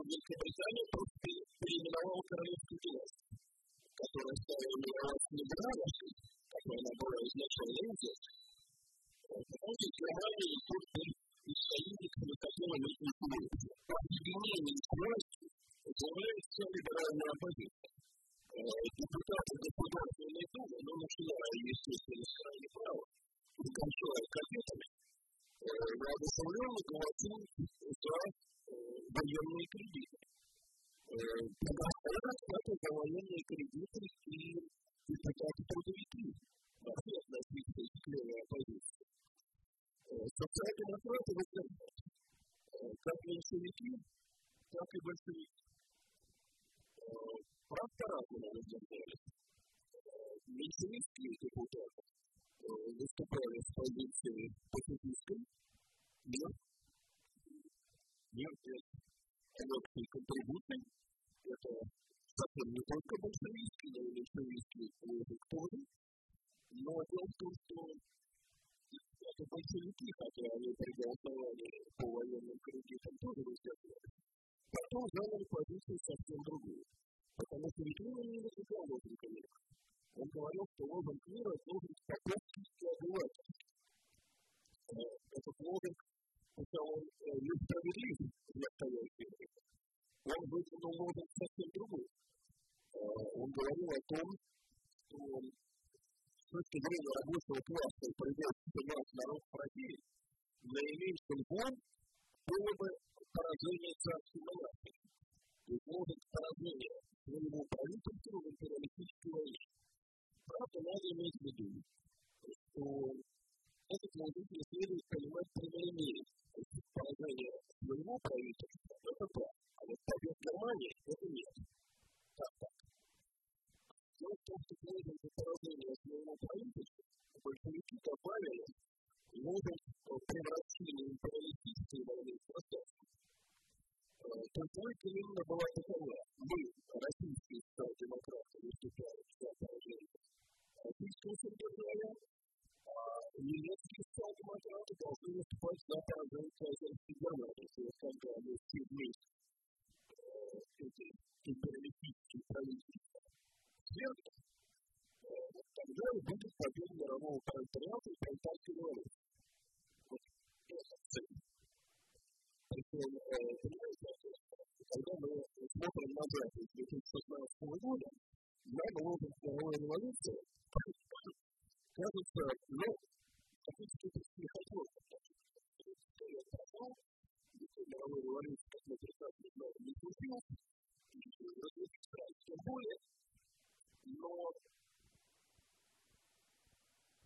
Великобритания просто переименовала королевский династию, которая стала именоваться не Гранадой, как она была изначально известна, потому что Германия и Турция и союзниками которыми и Турция по объединению с властью заявляет вся либеральная оппозиция. Депутаты Государственной Думы, ну, начиная, естественно, с крайне права, и кончая газетами, воодушевленно голосуют за военные кредиты. Предоставят это за военные кредиты и депутаты-трудовики во все относительно левой оппозиции. Социал-демократы выдерживают как меньшевики, так и большевики. Правда разные выдерживались. Меньшевистские депутаты выступали с позиции пацифистской, нет, нет, нет, легкие контрибуции, это совсем не только большевистские, но и меньшевистские тоже, но дело в том, что это большевики, хотя они проголосовали по военным кредитам, тоже выступали. Потом заняли позицию совсем другую. Потому что Литвин не выдвигал лозунг мира. Он говорил, что лозунг мира должен потомственности обывателей. Этот лозунг, хотя он несправедлив в настоящее время, он выдвинул лозунг совсем другой. Он говорил о том, что с точки зрения рабочего класса и производства нас народ России, наименьшим злом было бы поражение царской монархии. То есть лозунг поражения своего правительства в империалистической войне. Правда, надо иметь в виду, что этот лозунг не следует понимать прямолинейно. То есть поражение своего правительства – это да, а вот побед Германии – это нет. Так, так. Дело в том, что лозунг поражения своего правительства большевики добавили лозунг превращения империалистической войны в гражданскую. Попойка именно была такова. Мы, российские социал-демократы, выступали за поражение российского содержания, а немецкие социал-демократы должны выступать за поражение кайзерской Германии. Когда они все вместе эти империалистические правительства свергнут, тогда будет победа мирового пролетариата и пролетарской революции. Вот это цель. Причем, когда мы смотрим назад с 2016 года, на лозунг мировой революции, кажется, ну, фактически это не прошел, мировой революции, как мы прекрасно знаем, не случилось, тем более, но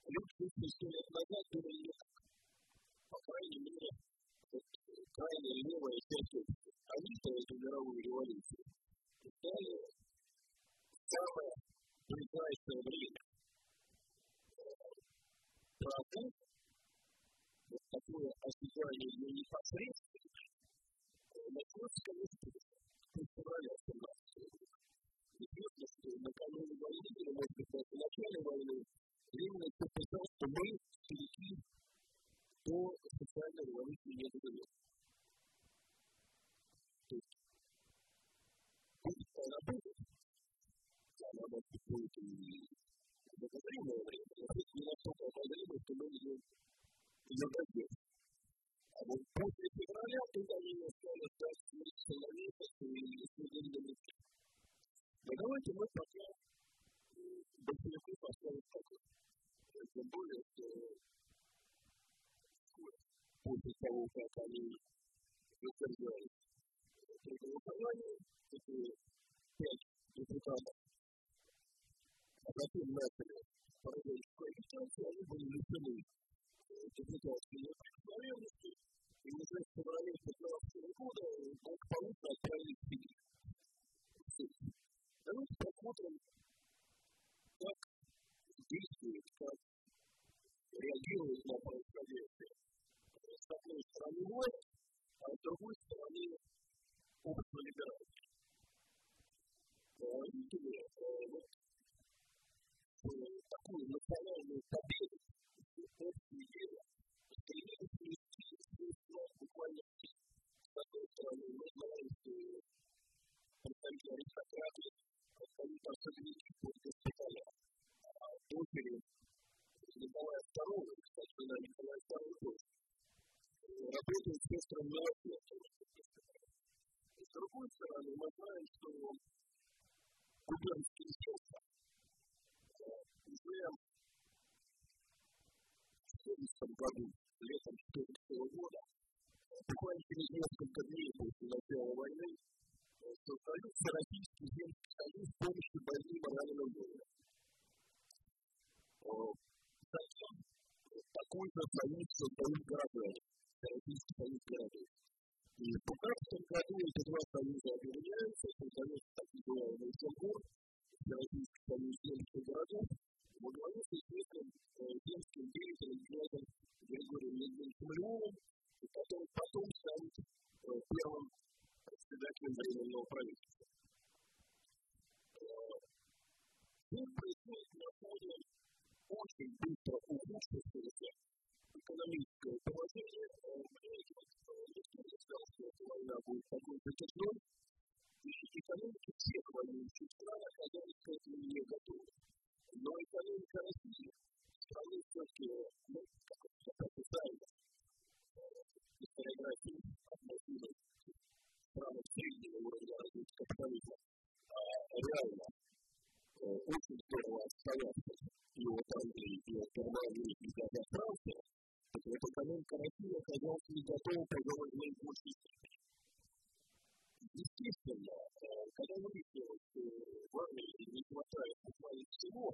люди 100 лет назад думали не так. По крайней мере, крайне левая часть они за эту мировую революцию ждали самое ближайшее время. Правда, вот такое ожидание ее непосредственно началось, конечно, с февраля 17 года. Известно, что накануне войны, или, может быть, в начале после того, как они задержались при голосовании, эти пять депутатов, а затем начали проводить квалификацию, они были лишены депутатской неприкосновенности, и уже в феврале 2015 года благополучно отправились в Сибирь. Давайте посмотрим, как действует, как реагирует на происходящее с одной стороны власть, а с другой стороны общество либеральное. Видели вот такую национальную победу, общую идею, стремились внести буквально все. С одной стороны, мы знаем, что представители аристократы, особенники под госпиталя, а дочери Николая II, кстати, когда Николай II тоже, работают сестрами милосердия. С другой стороны, мы знаем, что губернские сестры уже в 1970 году, летом 1914 года, буквально через несколько дней после начала войны, создают Всероссийский земский союз помощи больным раненым воинам. Затем такой же союз создают горожане. Российский союз городов. И в 15 году эти два союза объединяются, создается так называемый Земгор, Российский союз земских городов, во главе с известным земским деятелем князем Григорием Леонидовичем Львовым, который потом станет первым председателем временного правительства. Здесь происходит на фоне очень быстро ухудшившегося экономическое положение, мне не сказал, что эта война будет такой затяжной, и экономики всех воюющих стран оказались к этому не готовы. Но экономика России, страны все-таки, ну, как это официально, историографии относимой к странам среднего уровня развития капитализма, а реально очень здорово отстояться и от Англии, и от Германии, и от Франции, экономика России оказалась не готова, в наибольшей степени. Естественно, когда выяснилось, что в армии не хватает буквально всего,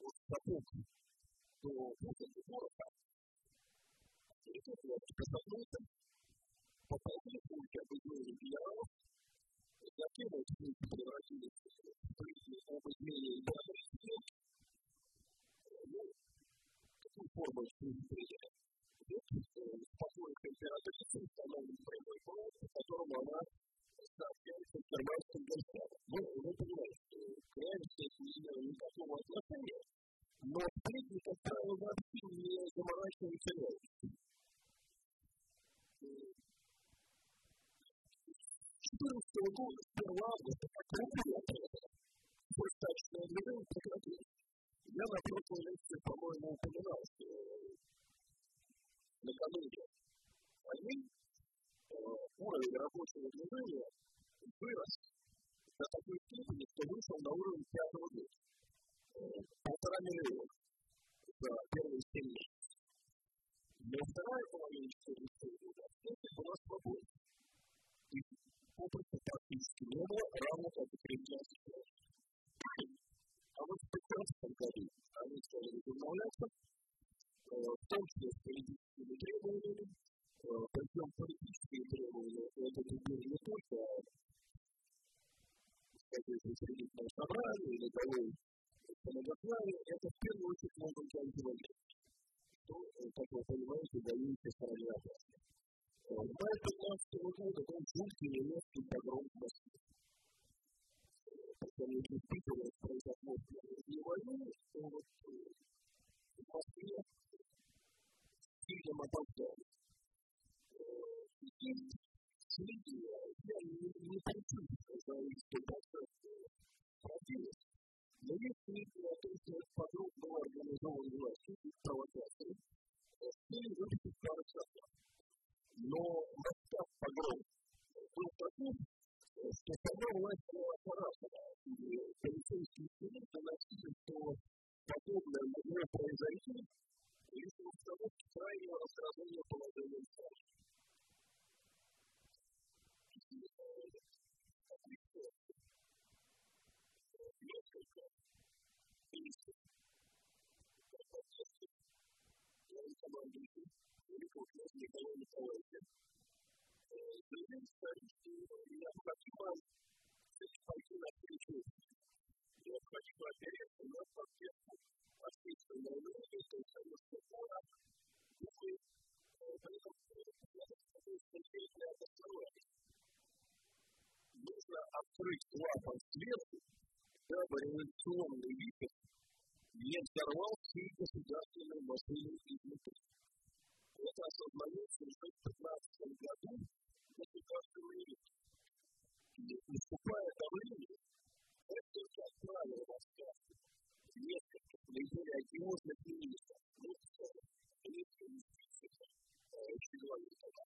от сапог до бутылки пороха, авторитет посадился, пополнили пульки объединенных генералов, затем эти пульки превратились в призмы об изменении данных сил, ну, какую форму приняли? Спокойно императрица установлен прямой провод, по которому она сообщается с германским генштабом. Ну, вы понимаете, что к реальности это не имело никакого отношения, но сплетни, как правило, вообще не заморачиваются реальностью. 14 года, 1 августа, как предприятие, достаточно движение. Я на прошлой лекции, по-моему, упоминал, накануне войны уровень рабочего движения вырос до такой степени, что вышел на уровень пятого года. Полтора миллиона за первые семь месяцев. Но вторая половина 14 года все была свободна. И опыта практически не было, равно как и крестьянских А вот в 15 году они стали возобновляться, в том числе с политическими требованиями, причем политические требования это теперь не только какое-то учредительное собрание или того самодознание, это в первую очередь лозунг антивоенных, что, как вы понимаете, воюющая стороне опасно. В мае 15 года был жуткий немецкий погром в Москве. Когда мы действительно произошло две войны, то вот в Москве сильно опоздали. И среди, я не, хочу за их 100% противник, но если о том, что этот погром был организован властью и провокацией, с целью выпустить старых солдат. Но масштаб погрома был таков, что сама власть была поражена. И полицейские силы доносили, что подобное могло произойти лишь в обстановке крайнего раздражения положения в стране. Несколько необходимо опереться на поддержку общественного мнения, то есть разговора, духы, при этом смотреть на это основание. Нужно открыть клапан сверху, дабы революционный вихрь не взорвал всей государственной машины изнутри. Это осознается уже в 15 году государственный вихрь. И уступая давлению, это отправил в отставку несколько наиболее одиозных министров, ну, министра юстиции, Щегловитова,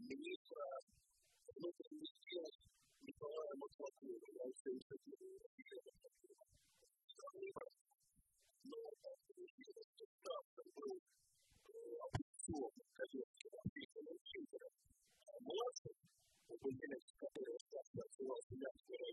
министра внутренних дел Николая Маклакова, я уже не цитирую, но автор был опубликован газетке Африканом Кинтером младшим, определять, который часто отсылал себя в первое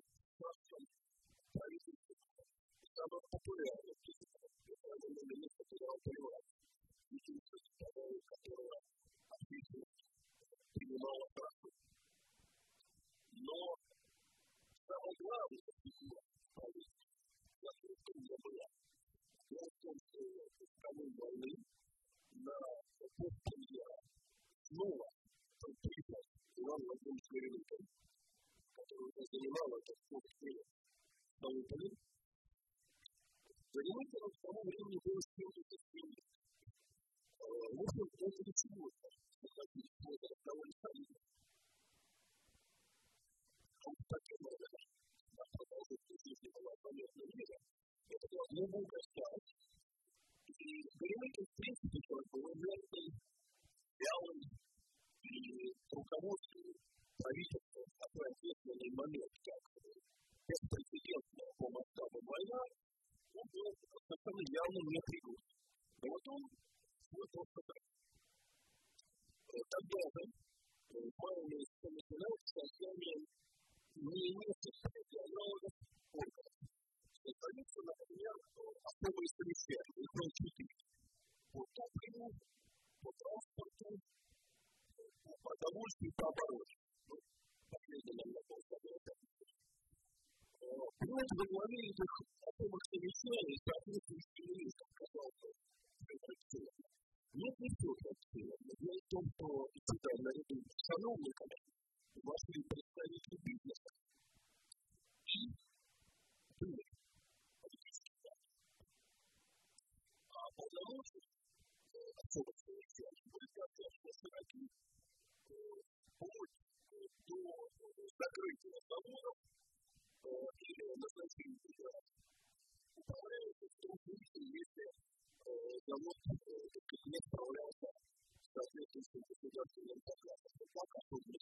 микровнутритель, отправился в отставку военным министром Степановым. Это просто причем по обвинениям несколько несколько раз, как допустим, Канаду, обвинения, кстати, не соответствуют действительности, которые вот вот как раз для меня который в правительстве самый популярный военный министр федерал поливать. институции, которая общественность принимала хорошо. Но самое главное, фигура правительства, которая трудно была, дело в том, что в канун войны на пост премьера снова приехал Иван Владимирович Левинкин, Который уже занимал этот пост перед Столыпиным. Левинкину к времени было 77 лет. В общем, он для чего-то находился возраст довольно солидный. Он таким образом на продолжительной жизни была понятна мира. Это была глубокая старость. И Левинкин, в принципе, человек был инертный, вялый, и руководству правительства в такой ответственный момент, как беспрецедентная по масштабам война, он был совершенно явно непригоден. Но вот он свой пост сохранил. Тогда же, в мае месяце начинается создание не нескольких региональных органов. Создаются, например, особые совещания, их было четыре. По топливу, по транспорту, по продовольствию, по обороне. Ну, последний нам вопрос это. Понимаете, во главе этих особых совещаний соответствующий министр сказал, что нет, не все так серьезно. Дело в том, что сюда наряду с чиновниками вошли представители бизнеса и были политические А полномочия особых совещаний были достаточно широки вплоть до закрытия заводов или назначения федерации. Управляется в том случае, если завод не справлялся с соответствующим государственным заказом. Так, особенно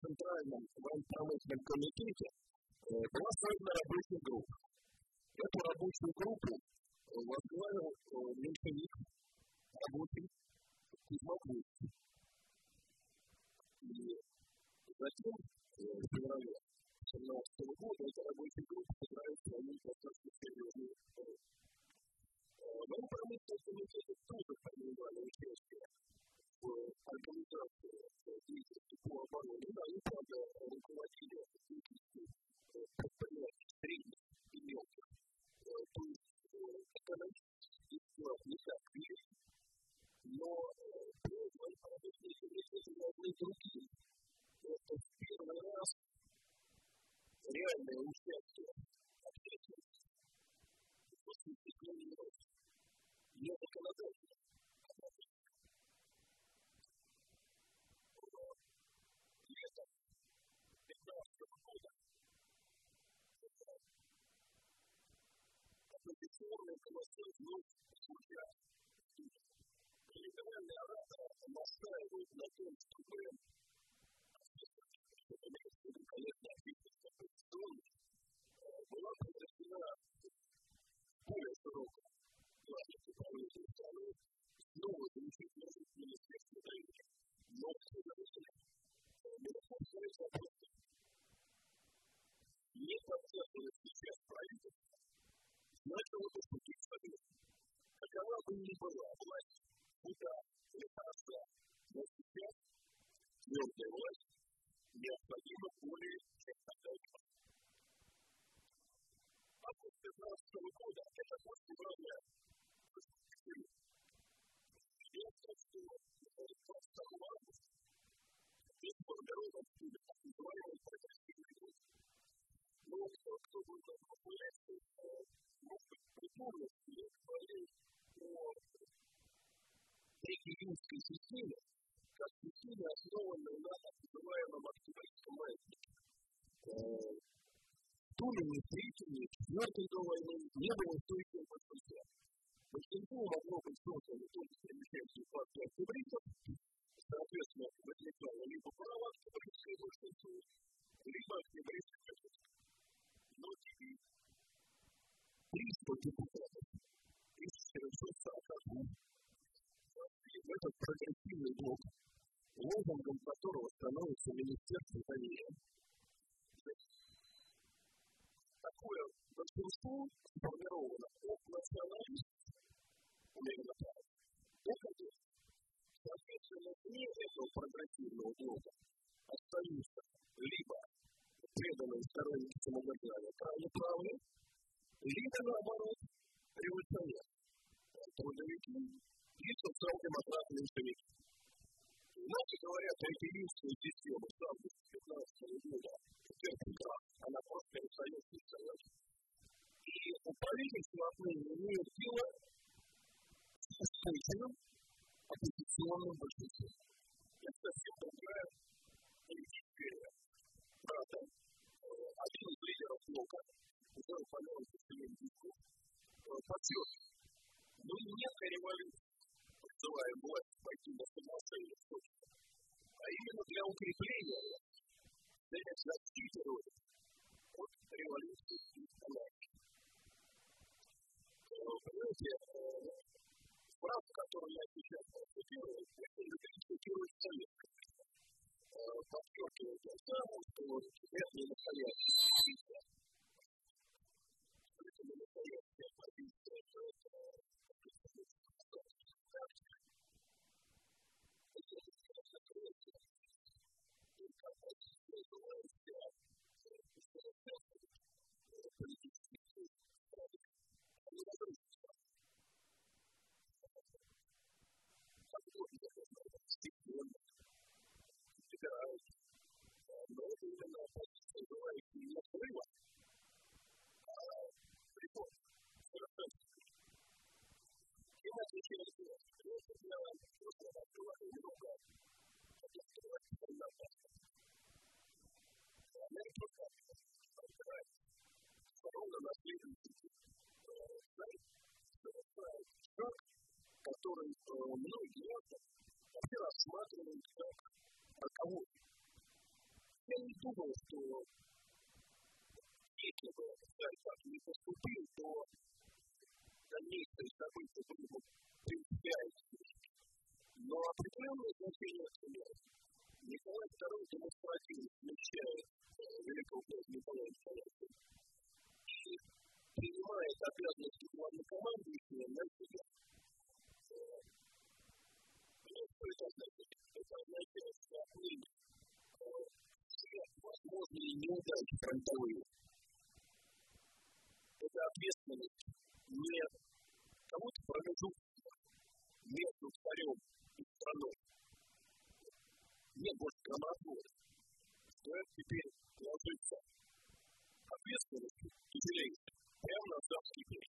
Центральном военно-промышленном комитете была создана рабочая группа. Эту рабочую группу возглавил меньшевик, рабочий Кузьма. И затем, в феврале 2017 года, эта рабочая группа сыграет свою достаточно серьезную роль. Военно-промышленный комитет тоже принимали участие в организации деятельности по обороне. Да, они, правда, руководили деятельностью предприятий средних и мелких. То есть экономически склад не так велик, но военно-промышленный комитет должны другие. Это в первый раз реальное участие общественности в осуществлении роста. Не законодательно, а практически. Летом 2015 года оппозиционные голосы вновь звучат. Либеральные ораторы настаивают на том, чтобы чтобы великолепная активность оппозиционных была прекращена более широком плане управления страной, снова замечать может Министерство здоровья. Но, сожалению, миротворческая просто не поддерживает сейчас правительство, начал эту пути совет. Какова бы ни была власть, ну удар или хороша, но сейчас твердая власть необходима более чем когда-либо. Август 15 года – это после февраля. Я хочу, что 22 августа есть формирован стиль, называемый «Профессиональный год. Но кто, кто был на популяции, может быть, припомнит, я говорил о регионской системе, как системе, основанной на так называемом октябрьском маятнике. Тулине, Третьине, Четвертой до не было устойчивого большинства. Большинство могло быть создано только привлечением партии октябристов, соответственно, возникало либо право октябристское большинство, либо октябристское большинство. Но теперь 300 депутатов из 440 в этот прогрессивный блок, лозунгом которого становится Министерство доверия, такое большинство сформировано от националистов, умеренно правых, до кадетов. Соответственно, вне этого прогрессивного блока остаются либо преданные сторонники самодержания крайне правые, либо, наоборот, революционеры, трудовики и социал-демократы меньшевики. Иначе говоря, третьевинская система с августа 15 года крах, она просто перестает существовать. И правительство отныне имеет дело с устойчивым оппозиционным большинством. Это совсем другая политическая правда. Один из лидеров блока, уже упомянутый Семен Дисков, подчеркивает, мы нет революции, призывая власть пойти на соглашение с а именно для укрепления для защиты Родины от революции и анархии. Понимаете, фраза, которую я сейчас процитирую, очень цитирует шаг, который многие вообще рассматривают как роковой. Я не думал, что если бы Царь так не поступил, то дальнейшие события были бы принципиально Но определенное значение имеет. Николай II демонстративно смещает великого князя Николая II и принимает обязанности главнокомандующего на себя. Что это означает? Это означает, что отныне все возможные неудачи фронтовые это ответственность не кого-то промежуточного между царем и страной. Не больше громоотвода. Что это теперь ложится ответственность тяжелее прямо на царский берег.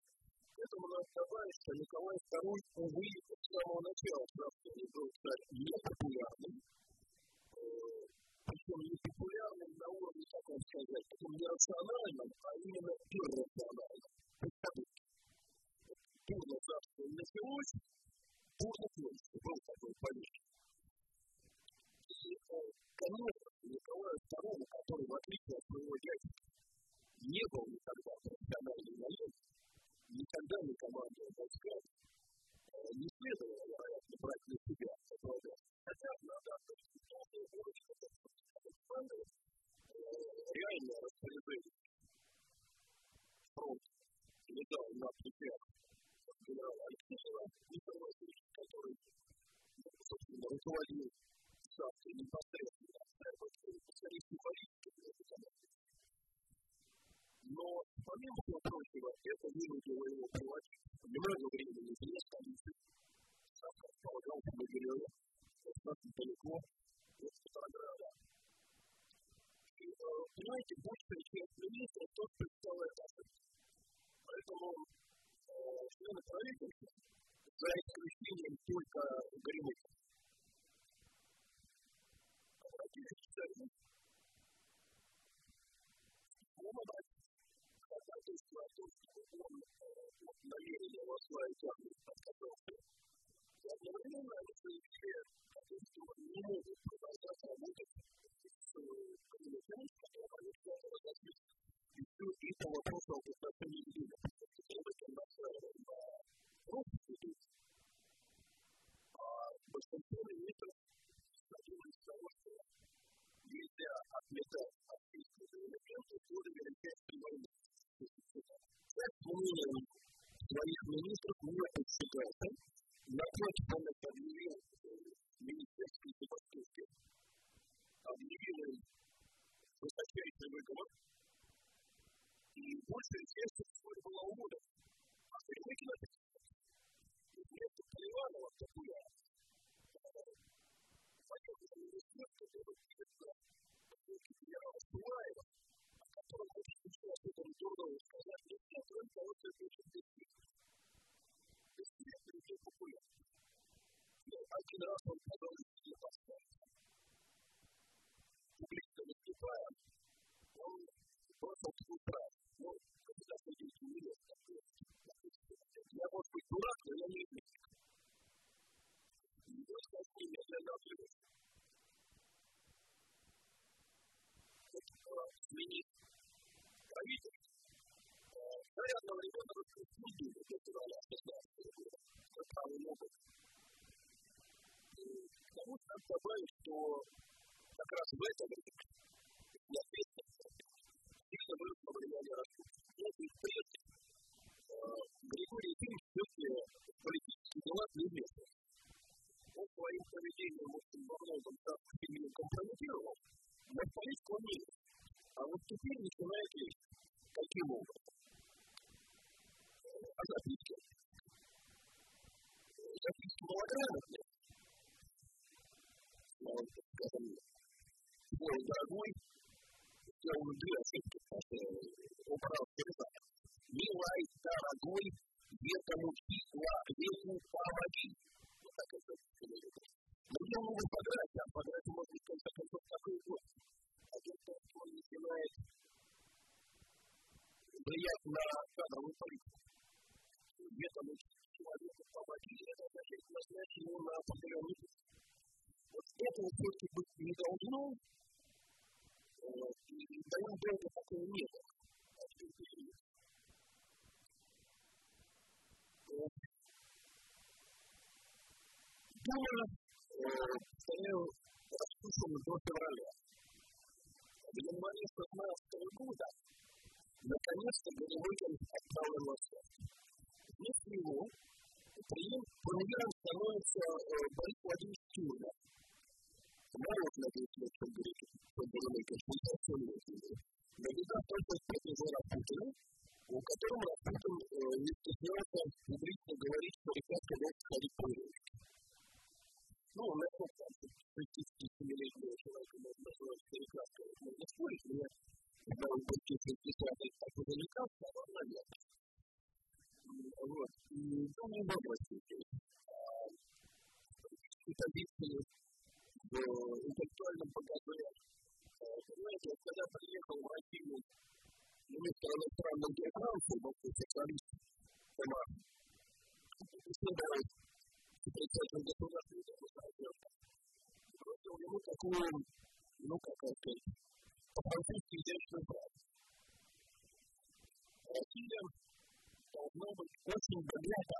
Поэтому надо добавить, что Николай II, увы, с самого начала царствования был царь непопулярным, причем не популярным на уровне, как вам сказать, таком не рациональном, а именно иррациональном. Представьте, бурно царство началось, бурно кончится, был такой политик. Конечно, Николаю II, который, в отличие от своего дядюшки, не был никогда профессиональным наемником, никогда не командовал войсками, не следовало, вероятно, брать на себя это Хотя надо отдать должное уровень Александра реальное распоряжение фронт летал на плечах генерала Алексеева Виктора Васильевича, который, собственно, руководил ставкой непосредственно, но помимо всего прочего, это вынудило его проводить много времени вне столицы. Сам располагался на дереве, достаточно далеко от Петрограда. И, понимаете, большая часть министров тот представляет. Поэтому члены правительства, за исключением только Горемыка, обратились к царю он обратился к ходатайству о том, чтобы он намерение возглавить армию отказался. И одновременно они заявили о том, что не могут продолжать работать с коммунистами, с которым они связаны разошлись. И все это вопрос о отношении денег. Об отвлекся. сменить правительство. Мы одновременно распустили до февраля 16 года, как правый опыт. К тому же надо добавить, что как раз в это время, на сильно выросло влияние Распутина. Если прежде Григорий Ефимович все-таки в политических делах не вмешивался. Он своим поведением очень во многом так сильно компрометировал, но в политику он не а вот теперь начинает лезть. Каким образом? А записки? Записки малограмотные. Скажем, свой дорогой, сделал две ошибки, убрал передачу. Милай, дорогой, этому числа веку помоги. Вот так это Но я могу подрать, а подрать может в конце концов, такой год один он начинает влиять на кадровую политику. Где-то мы человеку помогли, это значит назначить его на определенный путь. Вот этого все-таки быть не должно, и довольно долго такого не было. Дума стоял распущен до февраля в январе 16 года наконец-то Горемыкин отправлен в Москву. Вместо него премьером становится Борис Владимирович Тюрман. Народ надеется, что Горемыкин 67 лет. Но беда только с приближена Путина, у которого Путин не стеснялся публично говорить, что ребята могут сходить по. Ну, насколько там 67-летнего человека можно назвать старикаской, можно спорить, мне когда он почти 60 так уже не кажется, но наверное. Вот. И там не возможно политические позиции в интеллектуальном багаже. Понимаете, вот когда приехал в Россию министр иностранных дел Франции, бывший социалист Председатель государственной демократии, бросил ему такую, ну, как сказать, по-французски изящную фразу. Россия должна быть очень богата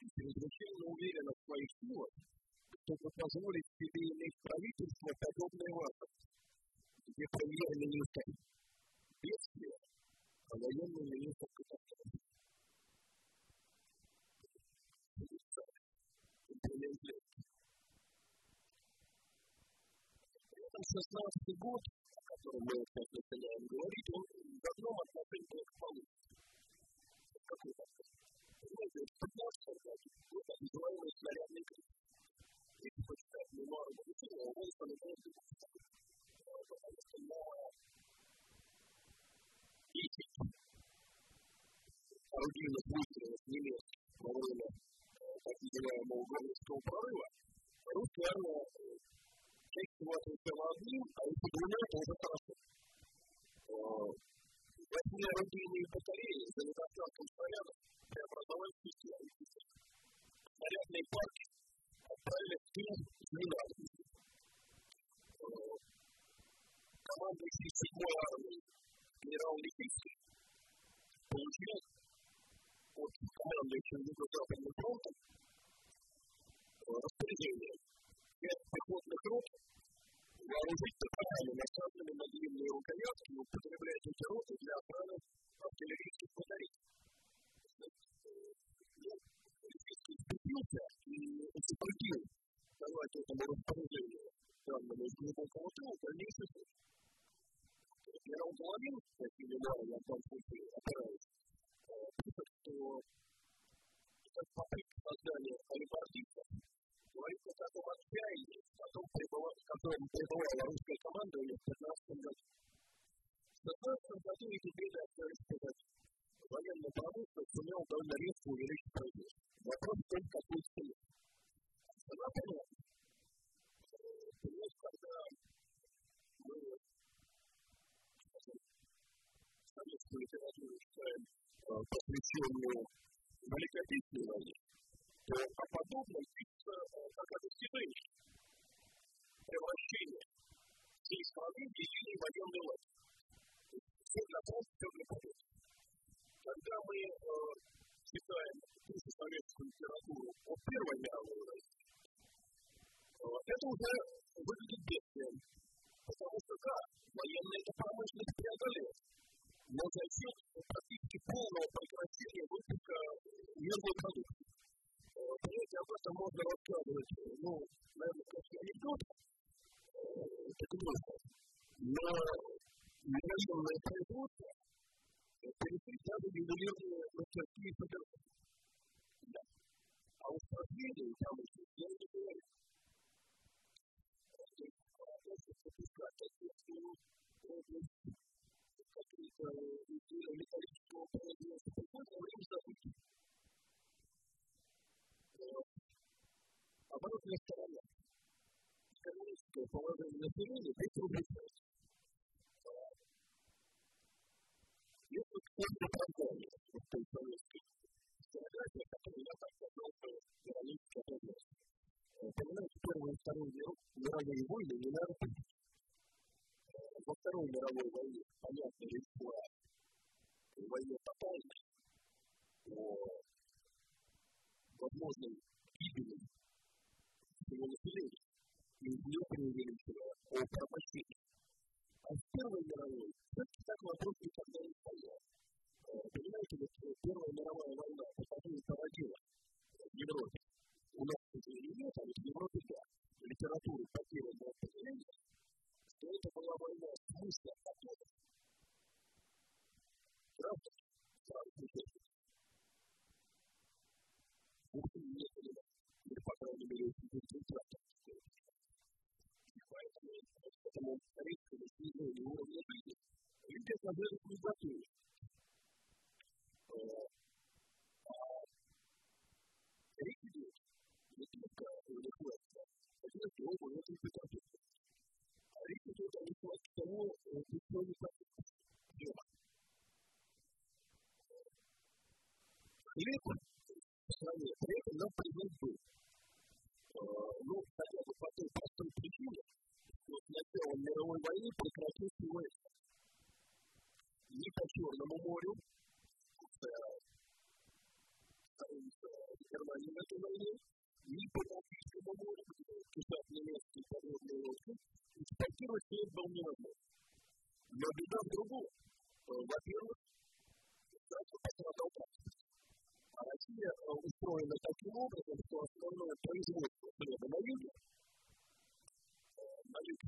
и чрезвычайно уверена в своих силах, чтобы позволить себе иметь правительство, подобное вашему, где премьер-министр бедствия, а военный министр катастрофы. Этом 16 год, о котором мы сейчас начинаем говорить, он в одном отношении только получится. Какой такой? Понимаете, в 15 году был так называемый снарядный крик. Если почитать мемуары Богатырева, он становится потому что на 10 орудийных выстрелов немецких во время называемого Горловского прорыва, русская армия чаще всего отвечала одним, а если двумя, то уже хорошо. Восьми орудийные батареи за недостатком снарядов преобразовали систему. Снарядные парки отправили в тыл с ненадобностью. Командующий седьмой армией генерал Липицкий получил от командующего Юго-Западным фронтом распоряжение пять пехотных рот вооружить топорами, насаженными на длинные рукоятки, и употреблять эти роты для охраны артиллерийских батарей. Липецкий вступился и утвердил давать этому распоряжению данному из глубокого тыла дальнейший ход. Генерал Головин, такие мемуары я в данном случае опираюсь, пишет, что как попытка создания алибардистов говорит о таком отчаянии, потом пребывало, в котором пребывала русская командование в 15 году. В 16 году беды остались позади. Военный промышленность сумел довольно резко увеличить производство. Вопрос только какой цене. Цена понятна. Понимаете, когда мы советскую литературу читаем посвященную Великой Отечественной войне, то о подобном пишется как о достижении превращения всей страны в единый военный лагерь. Все для фронта, все для победы. Когда мы э, читаем ту советскую литературу о Первой мировой войне, э, это уже выглядит бедствием. Потому что, да, военная промышленность преодолела но за счет практически полного прекращения выпуска мирной продукции. Понимаете, об этом можно рассказывать, ну, наверное, как анекдот, это грустно, но военное производство перешли даже ювелирные мастерские содержания. Да. А уж последние там еще я не говорю. То есть, если запускать ответственную область какие-то или количество производства приходится время забыть. Оборотная во Второй мировой войне, понятно, речь была о войне тотальной, о возможной гибели всего населения, и не преувеличивая о пропащении. А в Первой мировой все-таки так вопрос никогда не стоял. Понимаете, вот Первая мировая война, и породила в Европе. У нас уже нет, а вот в Европе да. Литературу потерянного поколения что это была война смысла которой правда сразу же. Вовсе не были или, по крайней мере, очень результатом и поэтому этому резкому снижению уровня жизни. Люди оказались не готовы. Речь идет не только о лихватке, а и о очень приготовлении речь идет о нехватке того, что не хлеба. Хлеб в стране этом нам привез был. Ну, хотя бы по той простой причине, что с началом мировой войны прекратился ВС. Ни по Черному морю, Германии в этой войне, ни по Балтийскому морю, кишат немецкие подводные лодки, экспортировать хлеб был невозможно. Но в другом. Во-первых, сразу пострадал транспорт. А Россия что основное производство хлеба на юге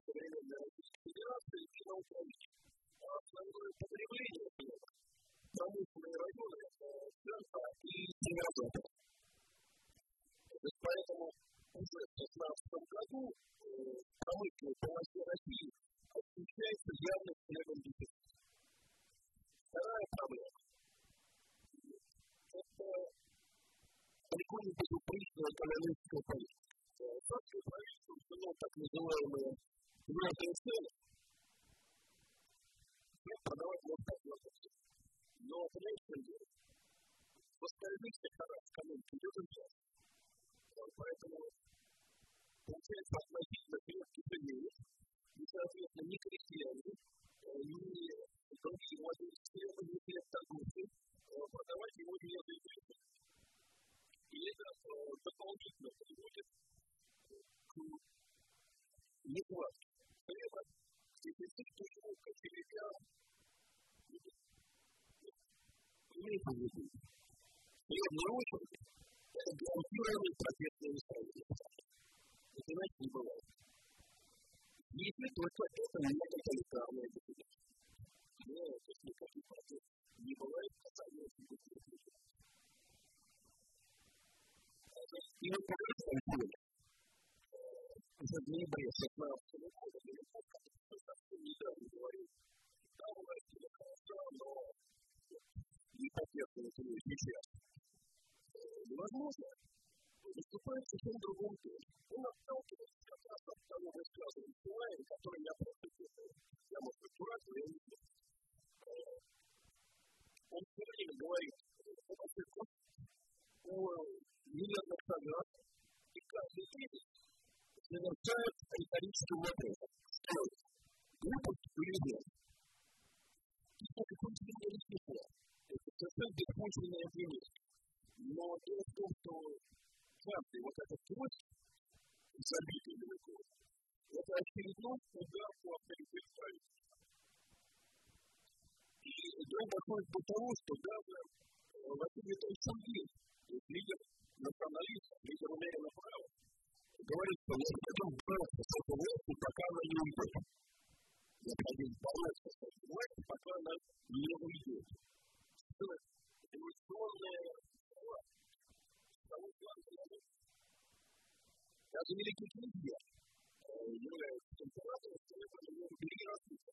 современной Российской Федерации и на Украине. А основное потребление хлеба промышленные и. Поэтому уже в 2016 году промышленной полосе России ощущается явный хлебом дефицит. Вторая проблема – это далеко не безупречная экономическая политика. Царское правительство ввело так называемые твердые цены, хлеб продавать можно как но прежде в остальных секторах экономики идет вверх. Поэтому получается относительно крепкий период, и, соответственно, ни крестьяне, ни другие владельцы хлеба, ни хлеб-торговцы продавать его не разрешили. И это дополнительно приводит к нехватке хлеба, дефициту желудка, черепя, имеется в виду, в первую очередь, это гарантированный протестный устроение. Это иначе не бывает. Если только это не тоталитарное государство. Но это никаких протестов не бывает государства. И вот как раз там было, уже в ноябре 16 года, я совсем недавно говорил, там власть была хороша, но не поддерживать ее сейчас, невозможно. Выступает в совсем другом тоне. Он отталкивается как раз от того высказывания Силаева, который я просто делаю. Я, может быть, дурак, но я не знаю. Он все время говорит о мирных шагах, и каждый день совершает риторический вопрос. Второй. Глупость или нет? И так как он себе не рассмешал это совершенно бессмысленное обвинение. Но дело в том, что каждый вот этот трость, забитый далеко, это очередной удар по авторитету правительства. И дело доходит до того, что даже Василий Витальевич Шульгин, лидер националистов, лидер умеренного права, говорит, что мы хотим бороться с этой властью, пока она не уйдет. Необходимо бороться с этой властью, пока она не уйдет было эволюционное даже великий князья являются императором, которые были развиты.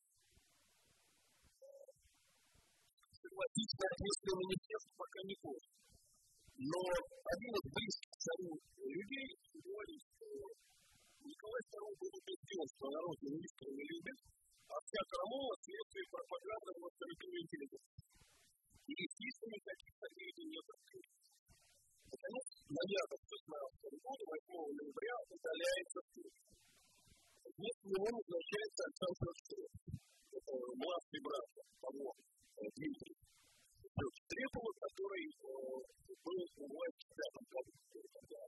Согласиться ответственное министерство пока не поздно. Но один из близких царю людей говорит, что Николай II был убежден, что народ его искренне любит, а вся крамола следствие пропаганды в интеллигенции и естественно, никаких сомнений нет. Наконец, ноябрь 16 года, 8 ноября, удаляется суд. Вместо него назначается Александр Штреп. Это младший брат того Дмитрия. Штрепова, который был у власти в пятом году, когда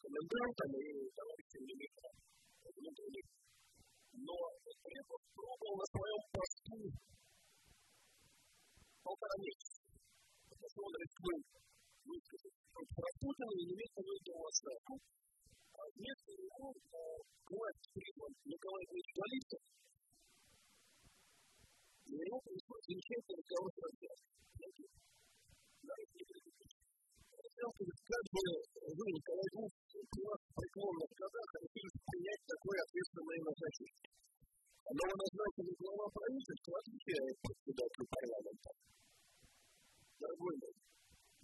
комендантом и товарищем министром внутренних. Но Штрепов пробовал на своем посту полтора месяца. Потому что он рискнул высказать про Путина и немедленно выдал отставку. А вместо него власть призван Николай Ильич Голицын, и ему пришлось замечательный разговор с Родянкой. Как бы вы, Николай Гуф, вас в годах решили принять такое ответственное назначение. Но вы назначили глава правительства, отвечает председателю парламента дорогой мой,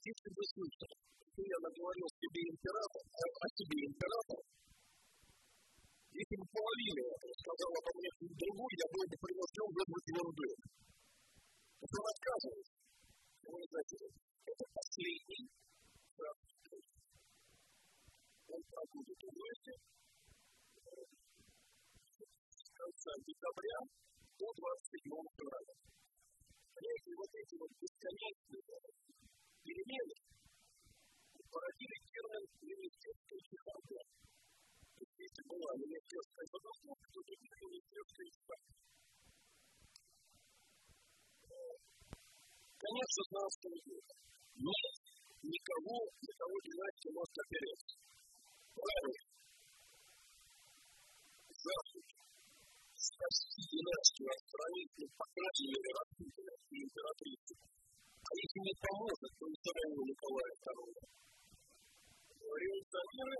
если бы слышали, что я наговорил себе император, а, о себе император, если бы половина сказала обо мне другой, я был бы принужден вызвать его дуэль. Но он отказывается. Вы знаете, это последний раз. Он пробудет в конца декабря до 27 февраля понимаете, вот эти вот бесконечные перемены породили термин министерская чехарда. Если была министерская подготовка, то теперь министерская чехарда. Конец 16 года. Нет никого, на кого династия может опереться. Правильно. Здравствуйте. Почти династию отстранить, ну, по крайней мере, Распутина и императрицу. А если не поможет, то и самого Николая II. Революционеры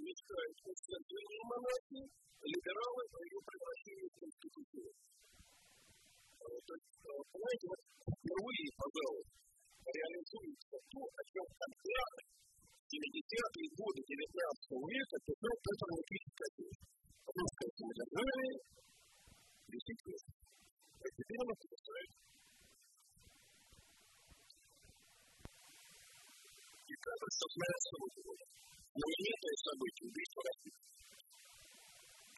мечтают о свержении монархии, либералы о ее превращении в конституцию. То есть, понимаете, вот впервые, пожалуй, реализуется то, о чем тогда, в 70-е годы 19 века, писал Петр Никитич Катюш. Русское самодержавие, действительно, постепенно повышает. И кажется, что знает года. Знаменитое событие убийство России.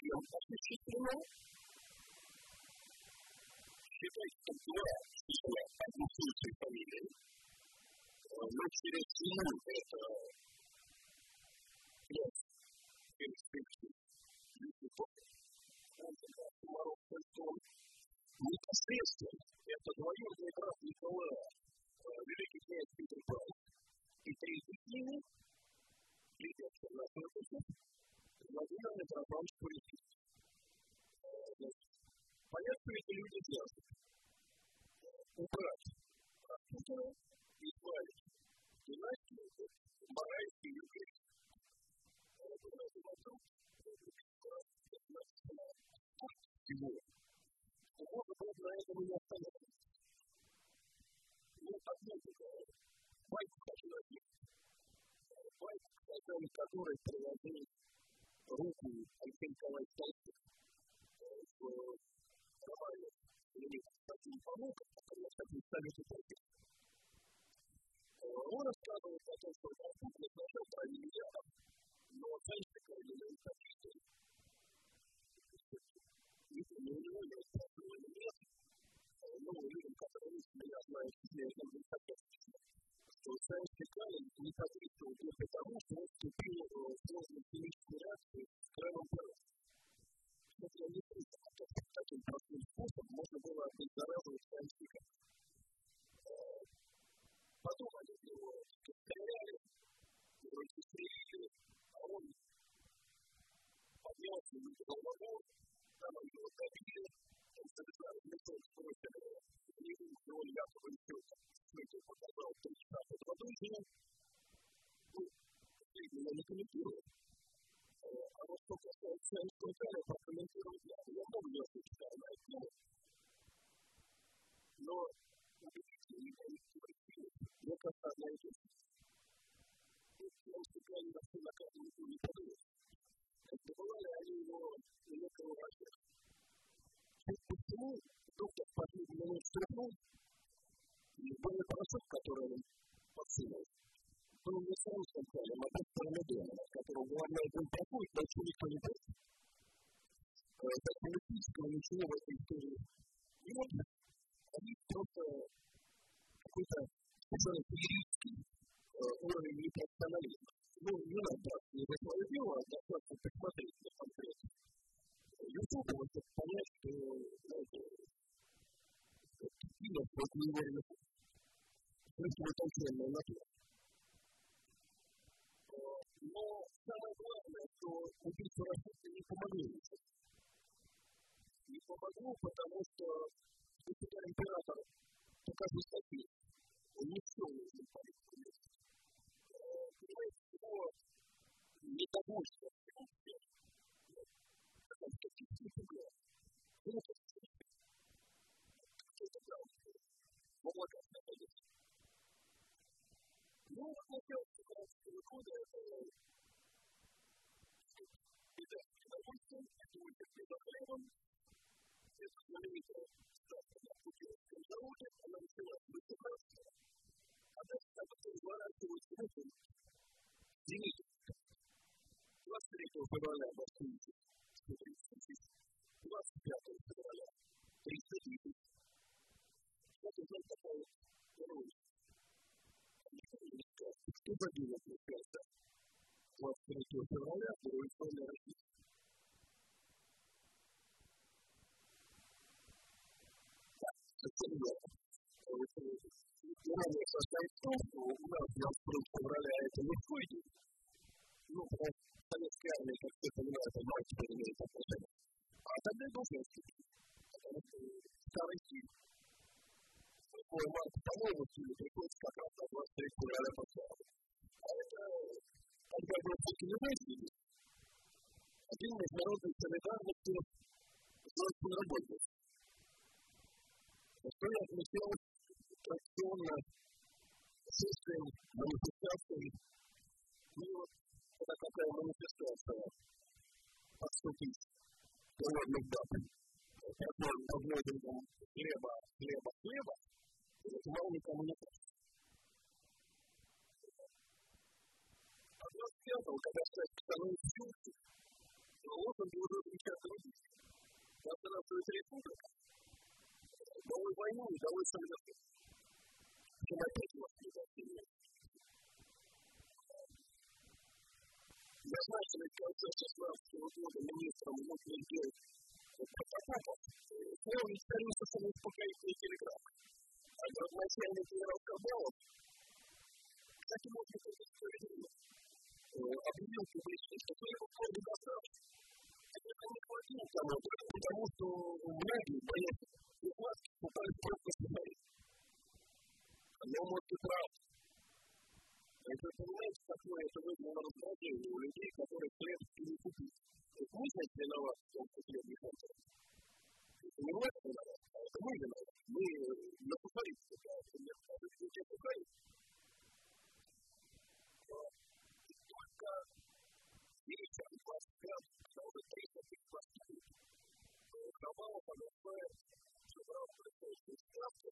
Кем осуществлено? Считайте, что два числа односущей фамилии, но через семью это пять перспектив непосредственно это двоюродный брат Николая, великий князь Петр Павлович, и третий с ними, лидер Черносотовцев, Владимир Митрофанович Курицын. Понятно, что эти люди связаны. Убрать Распутина и избавить династию Барайский и Югрей. Всего. Можно было на этом и не остановиться. Ну, одно другое. Байку хочу найти. Байку, к созданию которой приложил руку Алексей Николаевич Толстой в романе «Таким помогом», который я хочу ставить и Он рассказывает о том, что начал править миллиардом, но дальше правили такие не у него есть определенный нет, но людям, которые меня знают, я это не хотят, что советский камень не подействовал только потому, что он вступил в сложную химическую реакцию с пера. Если я не как таким простым способом можно было обеззараживать камень. Потом они его стреляли, его застрелили, а он поднялся на голову, なのにもう最近で、それぞれの人を通しても、日本の料理がここに来ようか、そういうことが起こったことと同時に、水分の肉抜きを、あの人たちの戦争からのパスメントのやり方を利用してきたらないと、の、食べてみたいというよかったないです。世界が背中を向くに立てる。Бывали они его врача. Почему доктор последний минут стряхнул, и был порошок, который он подсунул, был не сам центральным, а просто промедоном, которого главное был проходит, дальше никто не будет. Так политического ничего в этой истории нет. Они просто какой-то совершенно феерический уровень непрофессионализма ну, не надо не свое дело, а достаточно посмотреть на конкретно. YouTube, вот понять, что, знаете, кино просто не верно. Просто вот конкретная натура. Но самое главное, что убийство России не помогло ничего. Не помогло, потому что если император покажет статью, он не все нужно понять понимаете, его недовольство всем всем. Это какие-то пугают. Ну, это что-то там в облаках находится. Ну, вот начало 2017 года это беда с недовольством, это ультра за хлебом, это знаменитая ставка на Путинском заводе, она началась в 18 а дальше там потом разворачиваются руки Извините, 23 февраля в Москве 130 тысяч, 25 февраля 300 тысяч. Как узнать, какая роль? Что забило препятствие? 23 февраля революционная Россия. Да, совсем верно. Надеюсь, состоит в том, что у нас 22 февраля это легкий день. Ну, потому что советская армия, как все понимают, одна теперь имеет отношение. А тогда был женский день. Старый стиль. Такой мат по-моему, стилю приходится как раз на 23 февраля по славу. А это, когда был все-таки любой стиль, один международный солидарности с русским работником. История отмечалась отмечал традиционно шествием, манифестацией. Ну, это такая манифестация поступить довольно даты. Как мы подводим хлеба, хлеба, хлеба, это мало никому не кажется. Одно с первого, когда человек становится чувством, вот он будет отвечать других. Когда становится республика, новую войну, удалось солидарность. Что в конце 16 года министром внутренних дел Протопопов сделал исторически успокоительный телеграф. А градоначальник генерал Кабалов, кстати, может быть, это справедливо, объявил публично, что своего фонда достаточно. Это не хватило кому-то, потому что многие боятся власти пытались просто смотреть. Но, может, и прав. Это, понимаете, какое это вызвало раздражение у людей, которые хлеб не купить. Это мы, значит, виноваты в том, что не хотят. Не мы виноваты, а это мы виноваты. Мы на сухарицу, да, например, а вы будете сухарицу. Только вечером, 25, когда уже 30 пластиков, Хабалов обещает, что брал предстоящие ставки,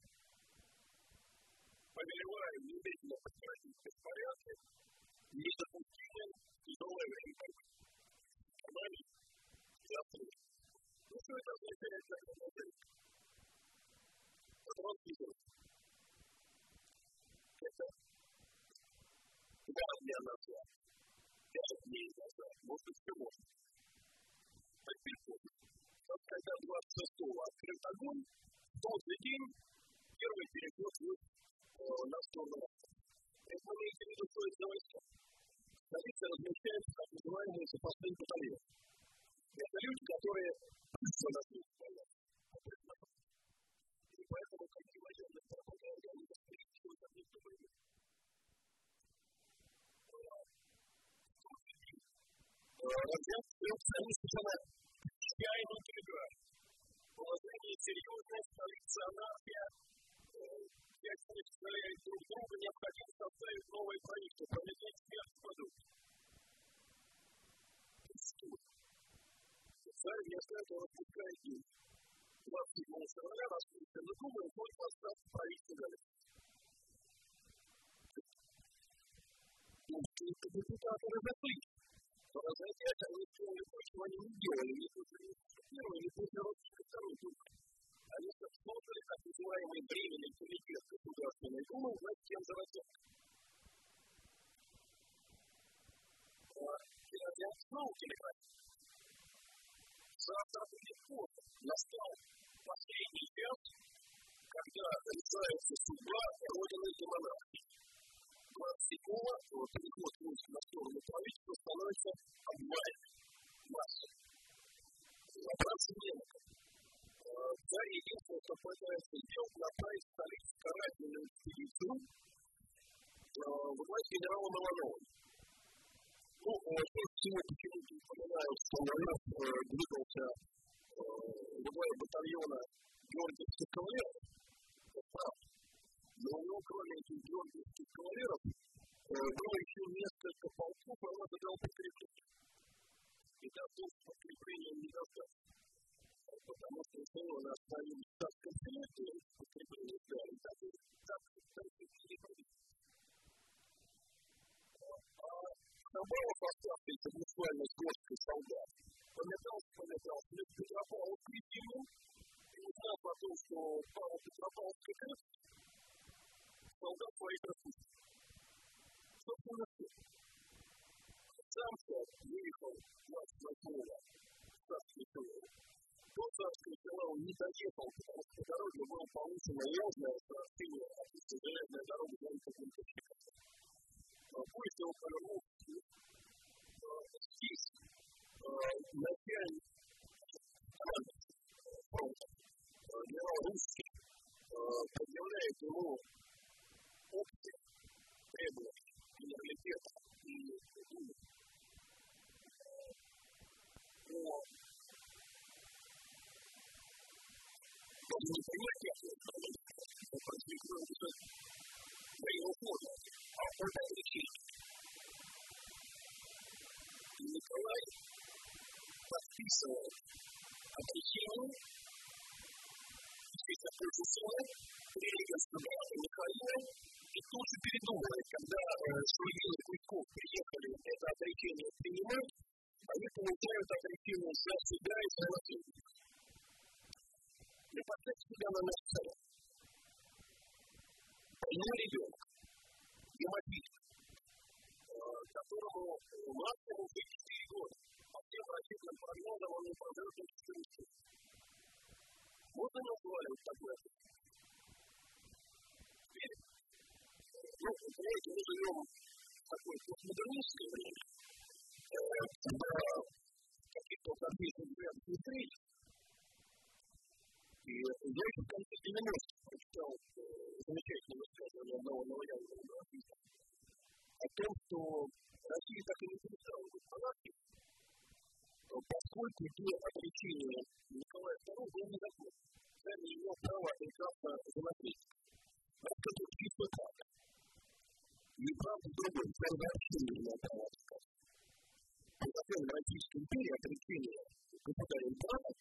повелевая немедленно прекратить беспорядки, недопустимым тяжелое время борьбы. Нами завтра. Ну, что это означает для нас? Вот вам видео. Это два дня назад, пять дней назад, может быть, всего. Теперь помню. Когда 26-го открыт огонь, в тот же день первый переход на сторону. Виду, что это войска. Столица размещается так называемые запасные батальоны. Это люди, которые все на свете И поэтому, как и военные пропаганды, они воспринимают как нечто боевое. Радиация совершенно чайный телеграф. Положение серьезное, столица анархия, пять представляют друга, необходимо составить новое правительство, проведение смерть продукт. Царь этого распускает деньги. 27 февраля но думаю, он поставит правительство Галиции. Пушкинские депутаты разошлись. Но разойдясь, они сделали то, что они не делали, не первого, не думы. Они создали так называемый временный комитет Государственной Думы над тем же расчетом. Я снова телеграф. Завтра будет поздно. Настал последний час, когда решается судьба Родины и монархии. 27-го переход на сторону правительства становится обвальным массой. Вопрос немцев. Царь единственное, что пытается сделать, направить столицу карательную экспедицию в власть генерала Милонова. Ну, прежде всего, почему-то упоминают, что Милонов двигался в два батальона георгиевских кавалеров. Но у него, кроме этих георгиевских кавалеров, было еще несколько полков, и он ожидал подкрепления. И до подкрепления не достаточно потому что если у нас появились так конференции, подкрепление сделали, так конференции не А Хабаров остался буквально с горсткой солдат. Пометался, пометался, лет Петропавловской зиму, и узнав о том, что Павел Петропавловский крест, солдат своих распустил. Собственно, все. Сам выехал 28-го в но царские тела он не доехал, потому что по дороге было получено ложное сообщение о пути железной дороги до Екатеринбурга. Поезд его повернул здесь, начальник фронта, генерал Русский, предъявляет ему общие требования генералитета и по Николай подписывает отречение, здесь оппозиционер, Религиозного брата Михаила, и тут же передумывает, когда Шульгин и Кульков приехали это отречение принимать, они получают отречение за себя и за Василия. Поставь себя на место. Больной ребенок, гемофилик, которому максимум 4 года, по всем врачебным прогнозам он не проживет до 14 Можно назвать вот такое? Ну, понимаете, мы живем в такой постмодернистское время, когда каких-то конкретных взглядов внутри, и я еще в конце 90-х прочитал замечательное высказывание одного новоявленного графиста о том, что Россия так и не перестала быть монархией, поскольку до отречения Николая II был незаконен. Царь не имел права отрекаться за наследство. Это чисто так. Неправда другой, царь вообще не имел права отрекаться. По законам Российской империи отречение государя императора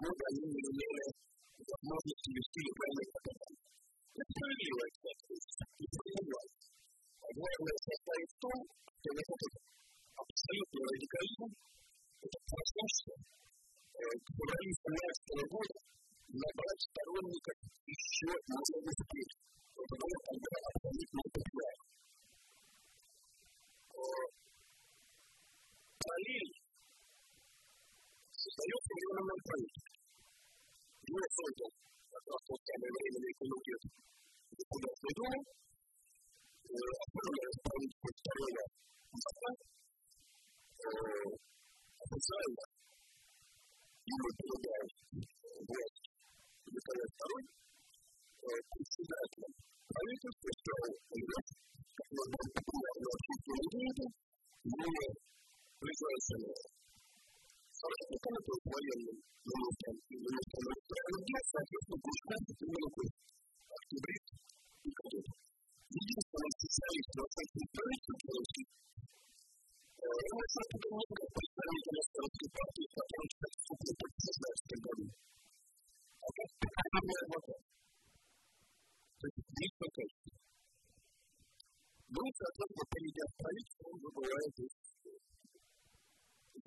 предшествующие годы они ближайшим соратником, то есть военным министром и министром иностранных дел, соответственно, государство именно октябрит и кадет. Единственный специалист в оценке правительства Белорусский, он все-таки много представителей Советской партии, которые, кстати,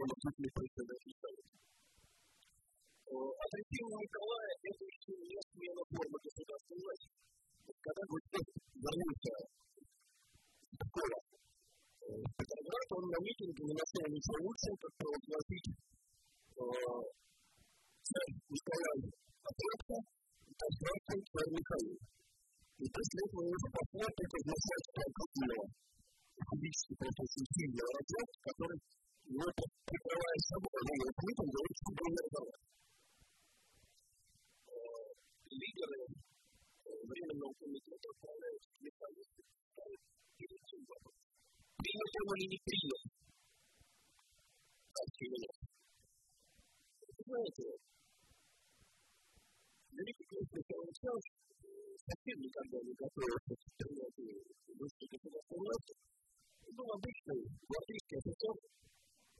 котором были предприниматели. Отрекима Николая – это еще не смена формы государственной власти. Когда Гульцов вернулся в школу, Петроград, он на митинге не нашел ничего лучшего, как провозгласить царь Николай Отректа и Татьянка царь Михаил. И после этого уже пошло только значение Крокодила, физически против сильного раджа, который просто очень сильный раджет, который, ну, прикрывая собой, ну, вот митинг, говорит, что был разговор. Лидеры Временного комитета отправляют специалисты перед этим вопросом. Принято он или не принято? Как принято? Знаете, Великий князь Михаил Александрович совсем никогда не готовился к принятию высшей государственной власти. Был обычный гвардейский офицер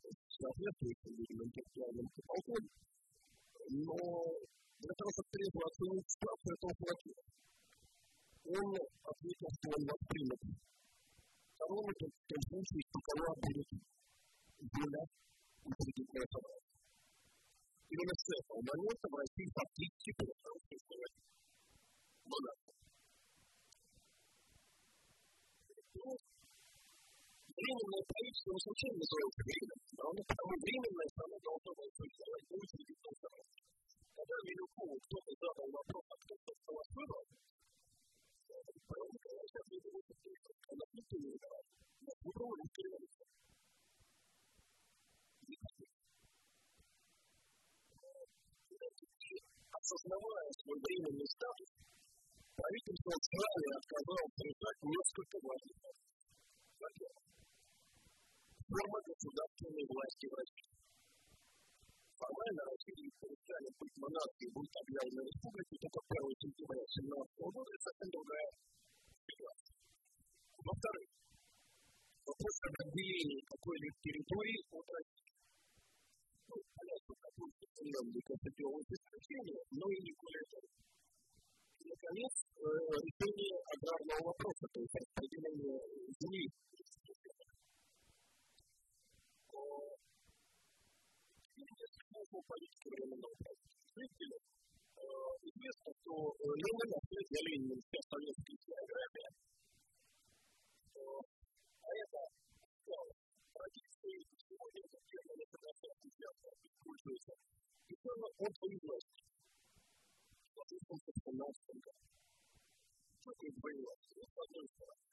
с соответствующим, видимо, интеллектуальным полком, но для того, чтобы трезво оценить ситуацию, этого хватило. Он ответил, что он воспримет корону, в том случае, корова будет земля и кредитная собрание. Именно с этого момента в России фактически перестал существовать монархия. Временное правительство не случайно называется временным, а оно потому временное, оно должно было существовать до учредительного собрания. Когда Милюкову кто-то задал вопрос, а кто собственно вас выбрал, Павел Николаевич ответил, что она не выбирал. Нас выбрал русский революция. осознавая свой временный статус, правительство Австралии отказалось решать несколько важных вопросов. Форма государственной власти в России. Формально Россия перестанет быть монархией, будет объявлена республикой только 1 сентября 2017 года, это совсем другая ситуация. Во-вторых, вопрос об отделении какой-либо территории от России ну, понятно, какую определенную концептуальное исключение, но и не более того. И, наконец, решение аграрного вопроса, то есть распределение земли. Политики временного правительства. Известно, что Ленин, вслед за Лениным, вся советская география, а это традиции сегодня это термин фотографии часто используется. И тоже от военности. В 1917 году. Что такое военность? Ну, с одной стороны,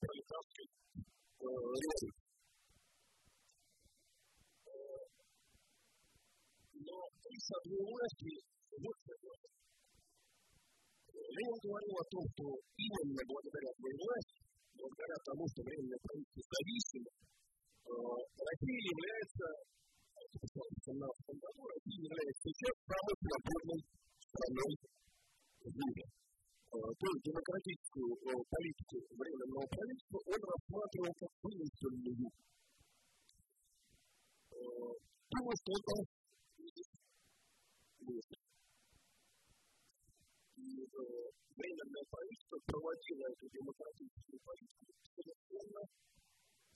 пролетарской революции. Но при одной власти вот Ленин говорил о том, что именно благодаря своей власти благодаря тому, что временное правительство зависимо, Россия является, в 2017 году, Россия является сейчас самой свободной страной в мире. То есть демократическую политику временного правительства он рассматривал как вынужденную. Думаю, что это. И временное правительство проводило эту демократическую политику совершенно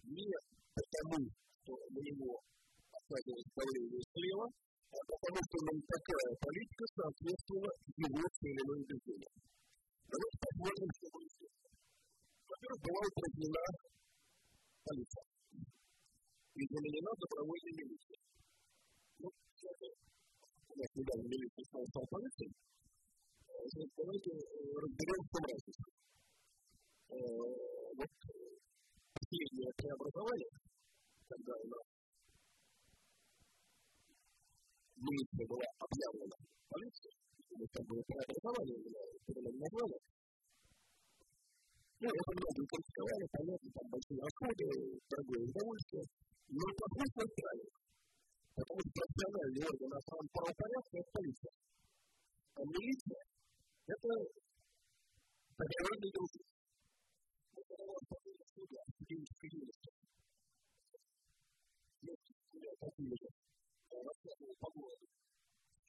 не потому, что на него оказывалось давление слева, а потому что нам такая политика соответствовала его и убеждениям. Давайте посмотрим, что сделано. Во-первых, была упразднена полиция. И заменена добровольной милицией. Ну, нас недавно милиция стала полицией, давайте разберем, в чем разница. Вот последнее преобразование, когда у нас милиция была объявлена полицией, как бы это многие критиковали, понятно, правильно.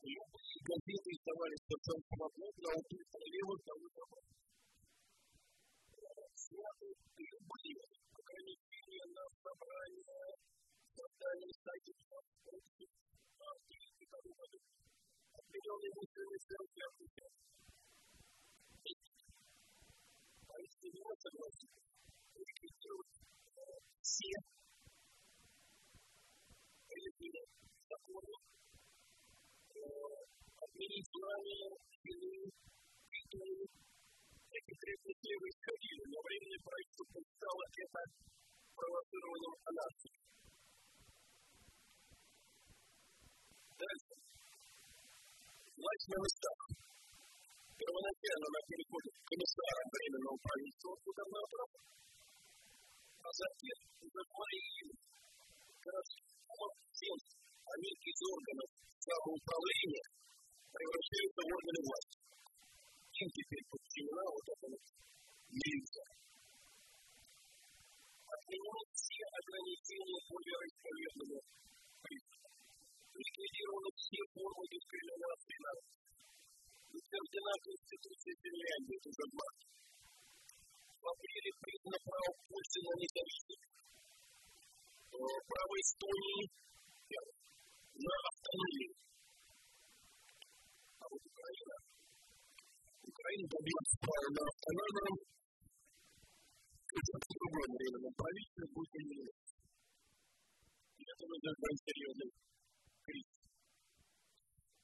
Любые газеты издавались совершенно свободно, а у королевы того забрали. Сняты любые ограничения на собрание, создание сайтов, партии и тому подобное. Определенные мысленные стрелки отключаются. А если не согласен, ликвидировать все элементы закона, отменить знания, вины, титулы. Эти крепкие исходили, но временное правительство посчитало это провоцированием анархии. Дальше. Власть на местах. Первоначально она переходит к комиссарам временного правительства губернаторов, а затем уже в мае всем они из органов самоуправления превращаются в органы власти. Им теперь подчинена вот эта вот милиция. Отменены все ограничения по вероисповедному признаку. Ликвидированы все формы дискриминации народа. Утверждена Конституция Финляндии, это уже два. В апреле признано право Польши на независимость. Право Эстонии на автономию. А вот Украина, Украина добилась права на автономию, это в другом временном правительстве будет не И это вызывает серьезный кризис.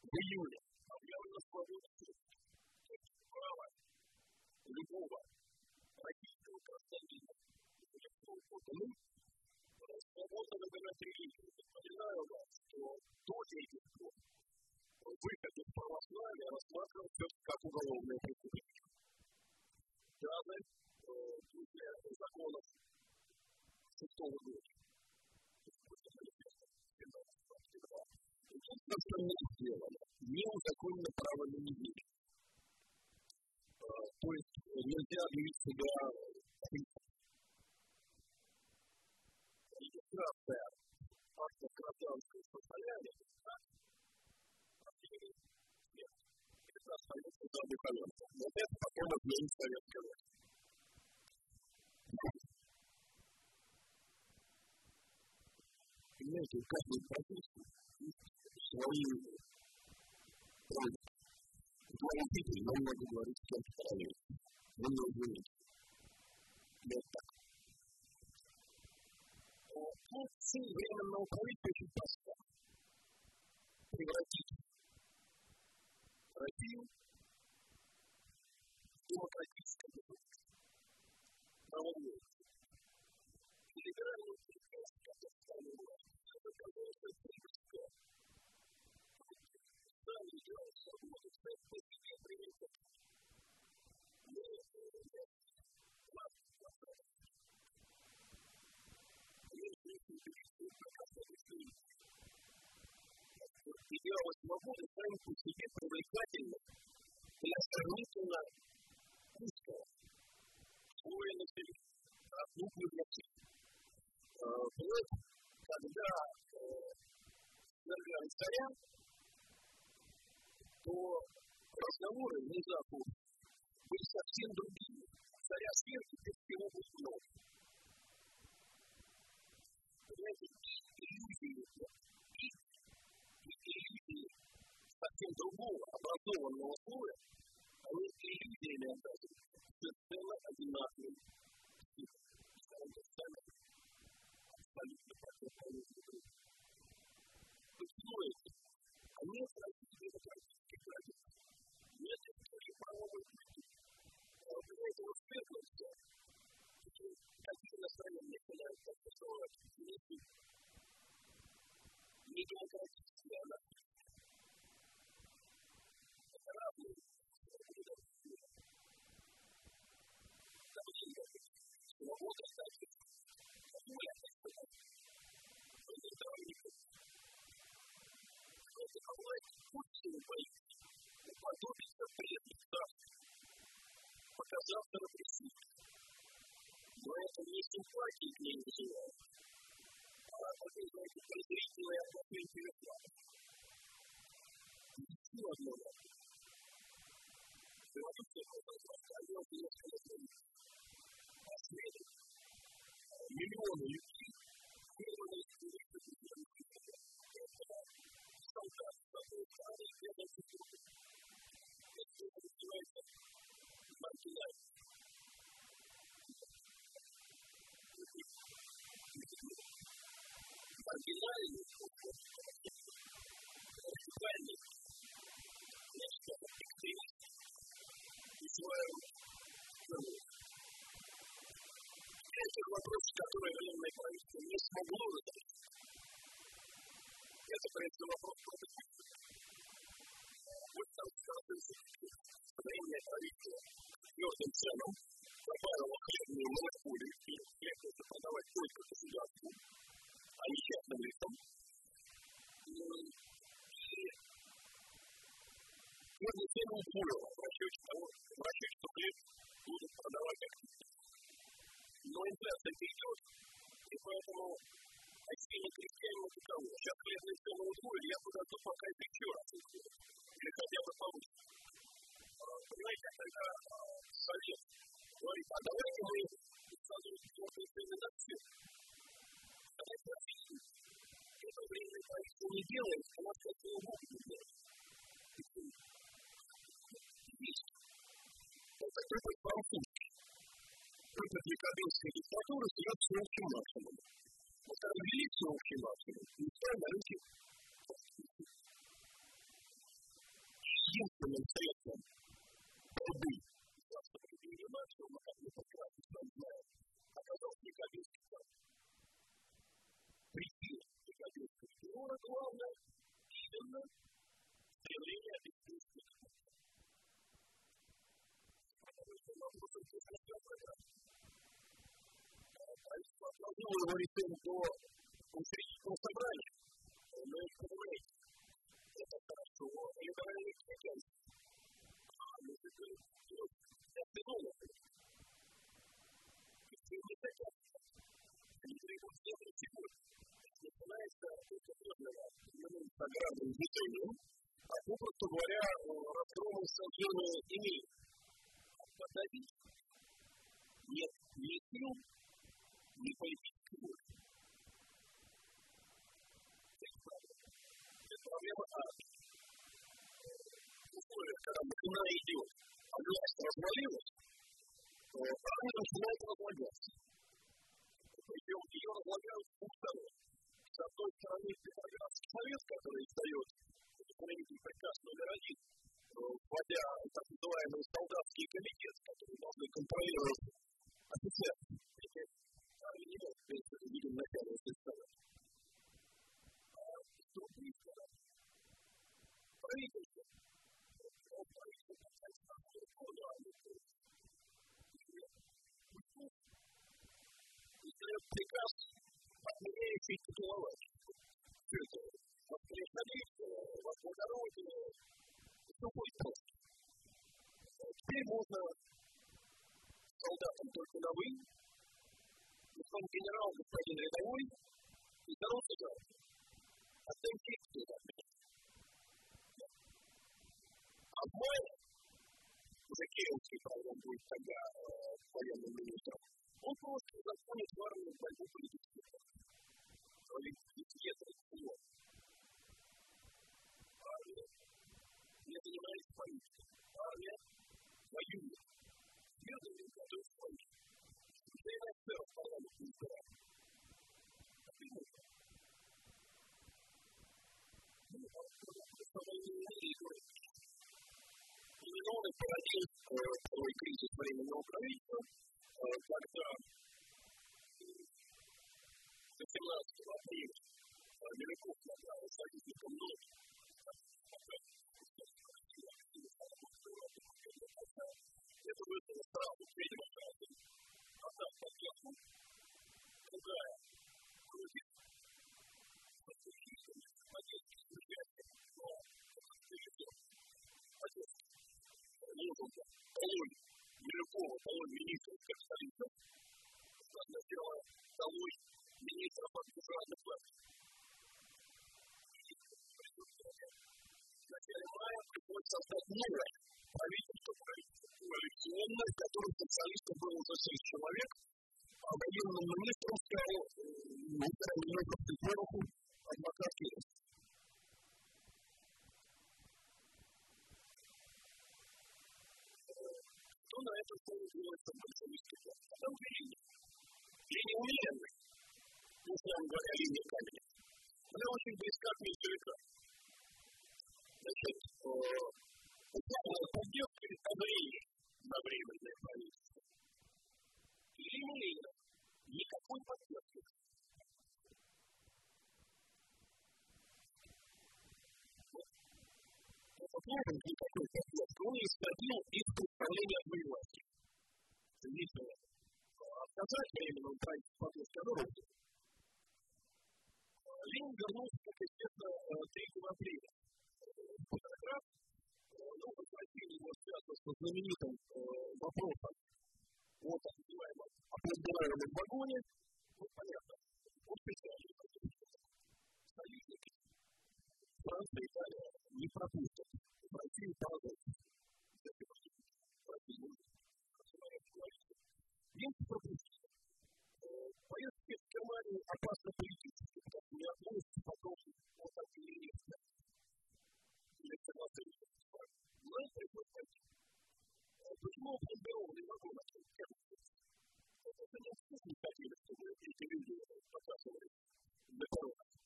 В июле объявлена свобода право любого российского гражданина ну, свободно выбирать религию. Напоминаю вам, что до действия выход из православия рассматривался как уголовное преступление. Даже после законов шестого года. Единственное, что не сделано, не узаконено право на неделю. То есть нельзя объявить себя регистрация акта гражданского состояния, это остается за документом. Вот это потом отменит советская власть. Понимаете, у каждого профессии свои руководители, нам надо говорить с кем-то параллельно. Вы не извините. Так. Функции временного правительства очень проста. Превратить Россию в демократическое государство. Правовое. Либеральную политику, как стали власти, это оказывается прибыльское. Сами делают свободу, сами по себе привлекут. Мы Идеалы свободы сами по себе привлекательны для сравнительно узкого для всех. Вот когда свергали царя, то разговоры внезапно были совсем другими. Царя свергли, без всего много понимаете, иллюзии, иллюзии совсем другого образованного слоя, они иллюзиями оказываются совершенно одинаковыми. Абсолютно противоположные Почему это? Нет России демократических традиций. Нет истории правовой политики. Понимаете, вот светло какие настроения начинают существовать в мире не демократические, а это разные свобода вот это Кто-то желает пустым боится, уподобиться преданным царству, показаться на присутствии. これと認識はによう。だから、個人的に研究をやった研究力は、認識はどうだそれは一定のことは大丈夫ですけど、忘る。未了の雪、未了の雪、未了の雪、未了の雪、未了の雪、未了の雪、未了の雪、未了の雪、未了の雪、未了の雪、未了の雪、未了の雪、Маргинальность радикальный нечто экстремист вызывает этих вопросов, которые военное правительство не смогло решить. Это, прежде вопрос против Вот там сталкивается военное правительство твердым ценам, добавило хлебную монополию, и хлеб это продавать только государству, а не частным лицам. И твердым цену упорило в расчете того, в расчете, что хлеб будут продавать активно но инфляция идет, и поэтому осенние крестьяне вот таковы. Сейчас хлебные цены удвоили, я буду готов пока это еще раз или хотя бы повыше. Понимаете, когда совет говорит, а давайте мы твердые цены на все. Давайте объясним. Это временное правительство не делает, а нас как-то могут не делать. Есть. Вот такой вот французский только для кабинской диктатуры живет всеобщим максимумом. Вот когда ввели всеобщий максимум, никто на рынке единственным средством борьбы за соблюдение максимума, как мы прекрасно с вами знаем, оказался не кабинский план. Причина не кабинского террора главное именно стремление обеспечить вопросом технической программы правительство отложило его решение до учредительного собрания. Но их понимаете, это хорошо, либеральный критик. А может быть, это новое. Если не хотят, они требуют всего сегодня. Начинается это трудного программным движением, а попросту говоря, разгромом сожжения имеет. Подавить нет ни сил, не политической воли. Это проблема А. Условия, когда машина идет, а власть развалилась, то армия начинает разлагаться. Причем ее разлагают с двух сторон. С одной стороны, Петроградский совет, который издает исполнитель приказ номер один, вводя так называемый солдатский комитет, который должны контролировать офицеров не мог, в принципе, видим начало. А с другой стороны, правительство, правительство fazer efeito do alas. Uma especialista, uma garoto, não foi posto. Temos na saudação do Kunawi, o som general do Padre Daúi, e garoto já. Até o que se dá. A mãe, porque eu que falando italiano, falando no просто. Теперь можно солдатам только на вы, потом генерал, господин рядовой, и здоровался говорит, отдайте кто А мой, уже Кировский, правда, будет тогда э, военным министром, он просто законит в армию борьбу политических политических всего. Армия не занимается политикой. Армия воюет. Следовательно, готовится к политике. Миллионы породил второй кризис временного правительства, когда 18 апреля Миляков направил союзникам ночь это вызвало сразу, видимо, сразу отдать поддержку другая. Вроде поддержки служащих, но отец лозунга «Долой Милюкова, долой министров капиталистов» означало «Долой министров от бюджетных властей». В начале мая приходится создать новое правительство, правительство коалиционное, в котором социалистов было уже шесть человек, а военным министром стал министр Миноков Сидорову адвокат Киров. Что на это слово делается в большевистских властях? Там линия. Линия умеренная. Условно говоря, линия камня. Она очень близка к меньшевика. Значит, условная поддержка или одобрение на временное правительство. Линия никакой поддержки. Посмотрим, никакой поддержки. Он исходил из представления о власти. Видите, отказать временному правительству поддержки Родины. Ленин вернулся, как известно, 3 апреля. Фотограф, ну, возвратили его связано с знаменитым вопросом о так называемом определяемом вагоне, ну, понятно, о специальном союзники Франция и Италия не пропустят. В России падают. Немцы пропустили. Поездки в Германию опасны политически, потому что не относятся потом от отделения или согласования. Но это приходит. Почему он беру не могу начать Это не не хотели, чтобы эти люди показывали на коронах.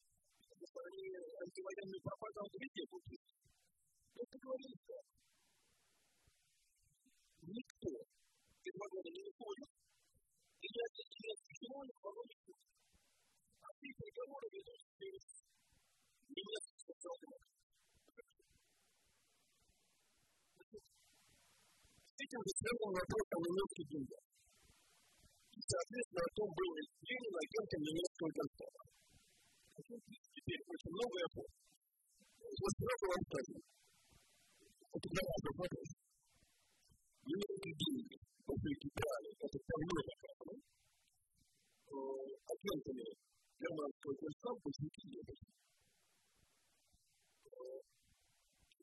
Потому что они антивоенную пропаганду везде будут. Это говорили так. Никто из вагона не выходит, и я сейчас чиновник в вагоне ходит. А все переговоры ведут через немецких социал-демократов. С этим же связан вопрос о немецких деньгах. И, соответственно, о том, был ли Ленин агентом немецкого концерна. Теперь очень много я помню. Вот сразу вам скажу. Это для вас вопрос. Немецкие деньги после Китая, это давно доказано, агентами германского концерна большевики не были.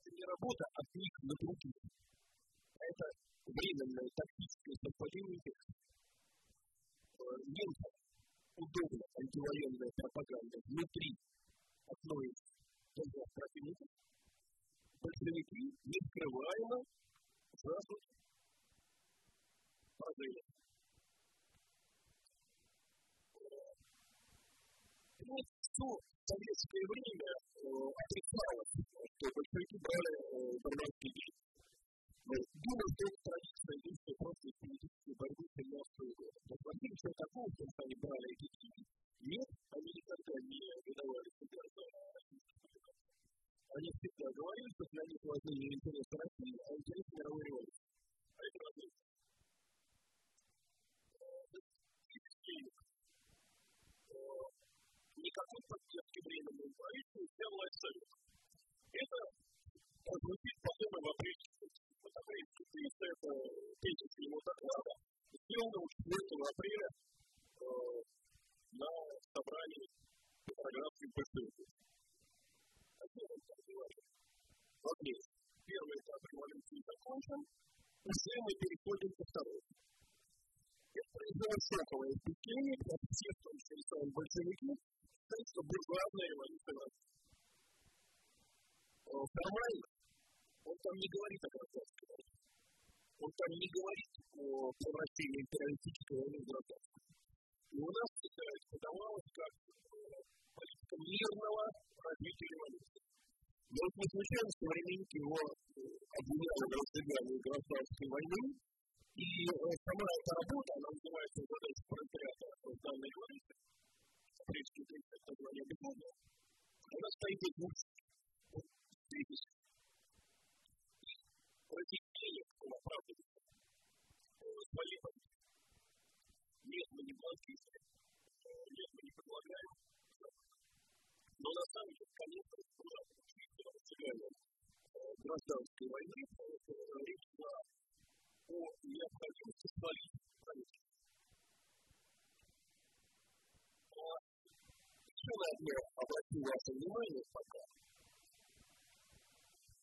Это не работа от них на других. Это временное тактическое совпадение текста. Удобна антивоенная пропаганда внутри одной из держав противников, большевики нескрываемо жаждут прозрения. Все советское время отрицалось, что большевики брали германские деньги. Думаю, что это традиция единственная просто политической борьбы 17 года. Но смотрели, что такого, что они брали эти. Нет, они никогда не выдавали себя за Они всегда говорили, что для них важны не интересы России, а интересы мировой революции. А это разница. Никакой поддержки временному правительству для власть Совета. Это прозвучит потом в апреле апрельской песни, это тезис его доклада, сделанного 4 апреля э, на собрании программы ПСУ. О чем он там говорит? Окей, первый этап революции закончен, уже мы переходим ко второму. Это произвело шоковое впечатление, потому что все, кто интересовал большевики, считают, что буржуазная революция Формально он там не говорит о гражданской войне. Он там не говорит о превращении империалистической войны в гражданскую. И у нас это подавалось как политика мирного развития революции. Но вот не случайно современники его обвиняли в разжигании гражданской войны, и сама эта работа, она называется «Задача пролетариата данной революции», апрельский 30 название безумно, она стоит из двух тезисов против денег он оправдывается своей политикой. Нет, мы не банкисты. нет, мы не предлагаем. Но на самом деле, конечно, было чрезвычайно гражданской войны, речь шла о необходимости свалить правительство. Еще на одно обратил ваше внимание пока.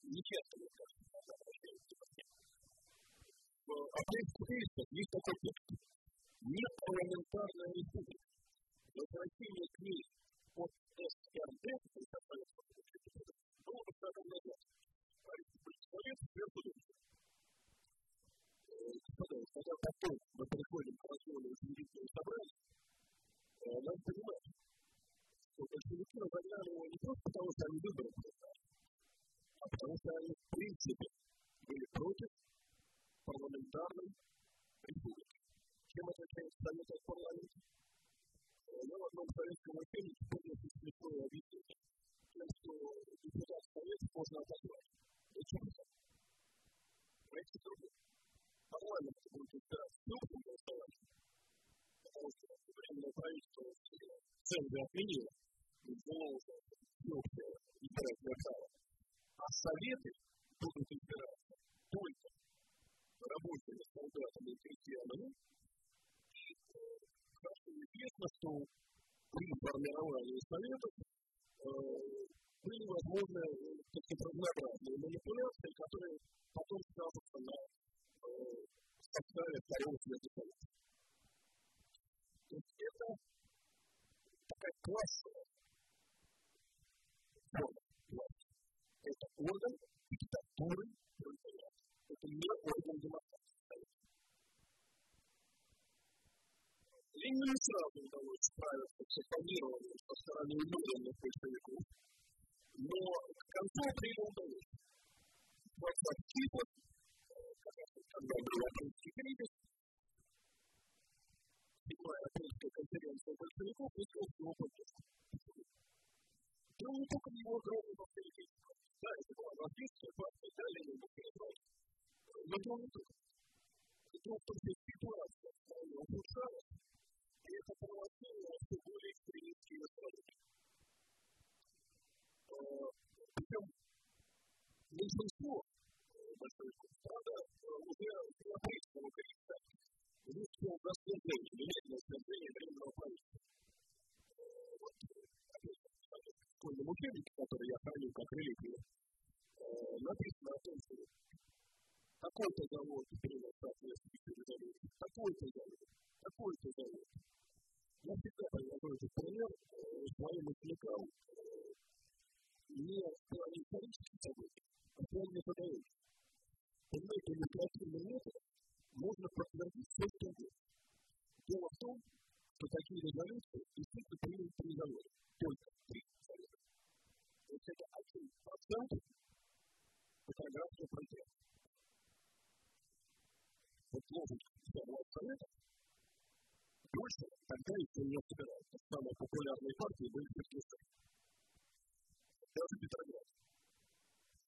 Нечасто, мне кажется, обращаю внимание. В определенных есть такой пункт. Не парламентарная республика. Возвращение к ней от СРД, то есть от было бы шагом назад. А Совет сверху Господа, когда потом мы приходим к разговору учредительного собрания, надо понимать, что большевики разогнали его не просто потому, что они выборы а потому что они в принципе были против парламентарной республики. Чем отличается Совет от парламента? Я в одном советском учении помню смешное объяснение, тем, что депутат Совета можно отозвать. Зачем это? Проект другой. Парламент будет избирать крупным голосованием, потому что временное правительство цензы отменило, ввело уже всеобщее избирательное право. А советы будут избираться только рабочими солдатами и крестьянами. И хорошо известно, что при формировании советов были возможны такие разнообразные манипуляции, которые потом скажутся на составе второго света. То есть это такая классовая форма. Это орган диктатуры пролетариата. Это не орган демократии. Ленину не сразу удалось справиться с оппонированием со стороны умеренных большевиков, но к концу апреля удалось. Возврат Кипр, когда был апрельский кризис, седьмая апрельская конференция большевиков высказала его поддержку. Да не только его огромный авторитет. Это была да, Ленин был перезван. Но дело не только. Дело в том, что ситуация стране ухудшалась, и это провоцировало все более экстремистские настроения. Причем большинство большевиков, правда, уже не апрельского кризиса, русского расследования, немедленного расследования временного правительства. Вот, опять же, в школьном учебнике, который я храню как реликвию, написано о том, что такой-то завод принял соответствующую резолюцию, такой-то завод, такой-то завод. Я всегда привожу этот пример своим ученикам не в плане исторических событий, а в плане методологии. Понимаете, административный метод можно подтвердить все, что угодно. Дело в том, что такие резолюции действительно приняты при заводе. Только есть это один процент фотографии производства. Вот лозунг Федерального совета больше тогда еще не собирается. Самые популярные партии были Петроград. Даже Петроград.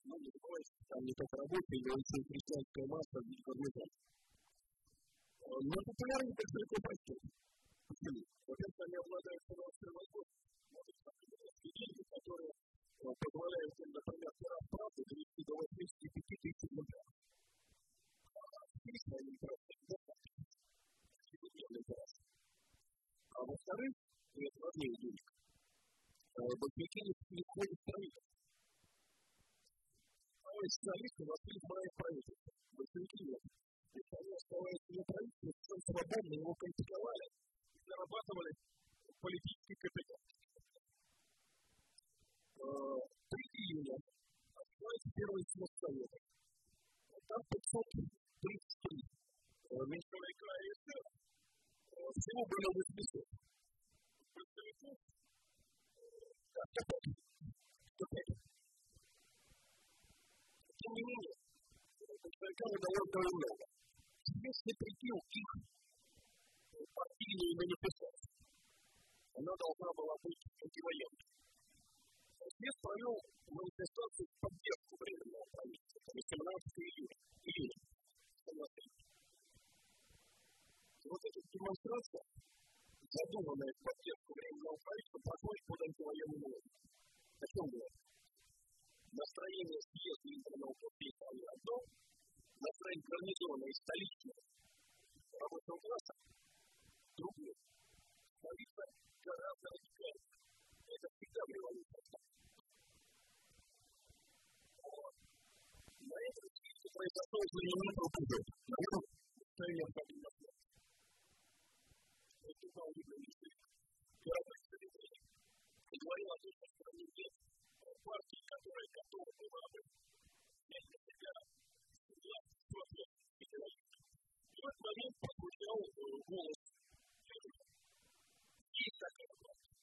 Но не забывайте, там не только рабочие, но еще и крестьянская масса в организации. Но популярны большевиков растет. Почему? Во-первых, они обладают финансовой возможностью. Деньги, которые позволяют им, например, пират правды довести до 85 тысяч рублей. Они достаточно. Ежедневный тираж. А во-вторых, и это важнее денег, большевики не входят в правительство. А вы социалисты вошли в мое правительство. Большевики нет. Есть они оставаясь вне правительства, совершенно свободно его критиковали и зарабатывали политический капитал. 3 июня открывается первый съезд Совета. Там 533 меньшевой края СССР. Всего было 800. Большевиков да, 105. Тем не менее, большевикам удалось довольно много. Если прикинул их партийную манифестацию, она должна была быть антивоенной. Съезд провел манифестацию в поддержку временного правительства 18 июня. июня 17 И вот эта демонстрация за продуманная поддержка временного правительства проходит под антивоенным уровнем. О чем говорит? Настроение съезда избранного после Италии одно, настроение гарнизона и столичного рабочего класса другое. Столица гораздо радикальнее. Знаменитый упадок. На этом что необходимо сделать. Это управление первой стратегии. И говорил о том, что в стране нет партии, которая готова была бы взять на себя власть в вопрос федерализма. И в этот момент прозвучал голос Есть такая партия.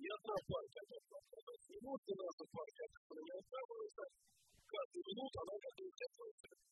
Ни одна партия не отказалась. Не вот у нас партия, которая не отказывается. Каждую минуту она готова готовиться Соответственно, в советское время сказано, вот не готовить, а большевики готовят. Россия, никто, а это Люди совсем на самом деле об ином говорит. 105 из них присутствующих на рабочих А на крестьянском 161 делегаций, какой там был такой,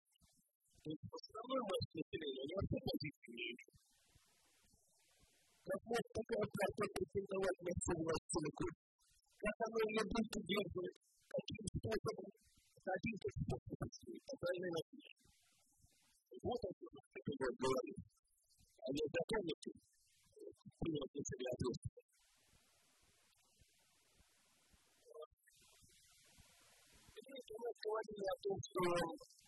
мы говорили о том, что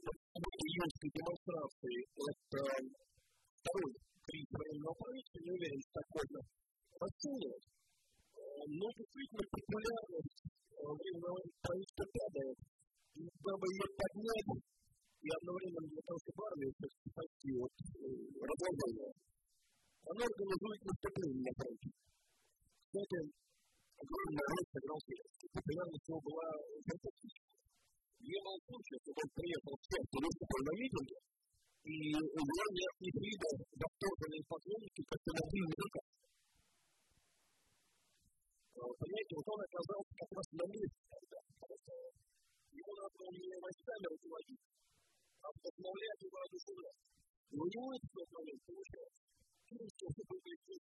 июньской демонстрации это второй кризис военного правительства, не уверен, что так можно расценивать. Но действительно популярность военного правительства падает. И дабы ее поднять, и одновременно для того, чтобы армию спасти от разложения, она организует наступление на фронте. Кстати, огромная роль сыграл Зеленский. Популярность его была фантастическая не был случая, когда он приехал в церковь, выступил на митинге, и у него нет ни вида восторженные поклонники, как на мобильный руках. Понимаете, вот он оказался как раз на месте, когда его надо было не войсками руководить, а вдохновлять и воодушевлять. И у него это в тот момент получается. То, что выглядит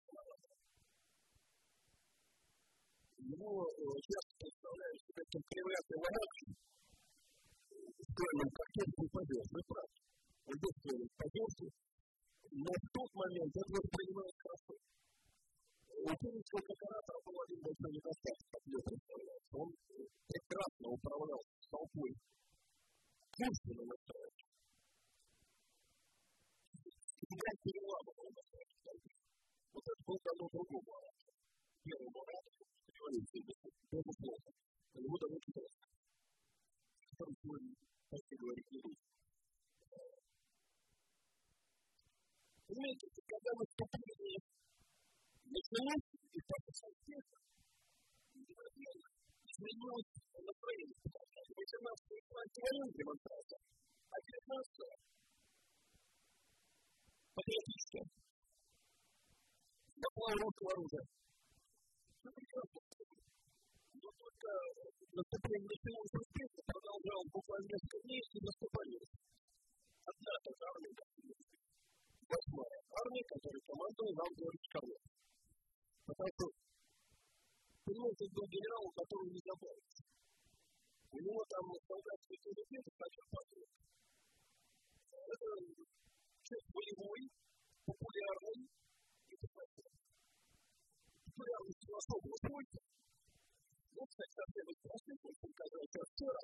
Ему часто представляют себя таким кривлятой воротчиком, устроенном пакете не пойдет, вы правы. Устроен пойдете, но в тот момент это воспринимает хорошо. У Киричева как оратора был один большой недостаток, как мне представляется. Он прекрасно управлял толпой курсами настроить. Играть переламывал настроить толпы. Вот это был давно другому оратору. Первому оратору революции, безусловно. Него давно интересно. Второй и говорить не буду. Понимаете, когда наступление началось, и пошел свет, изменилось настроение. 18 антивоенная демонстрация, а 19 патриотическая. Доклад русского оружия. Все прекрасно. Наступление началось успешно, продолжал буквально несколько дней и наступали. Одна только армия, восьмая армия, которой командовал нам Георгий Карлов. Потому что, понимаете, был генерал, который не забавится. У него там солдатские комитеты, хотя патруль. Это человек боевой, популярный и популярный. Популярность особого свойства ну, кстати, совсем из простых, показать актера.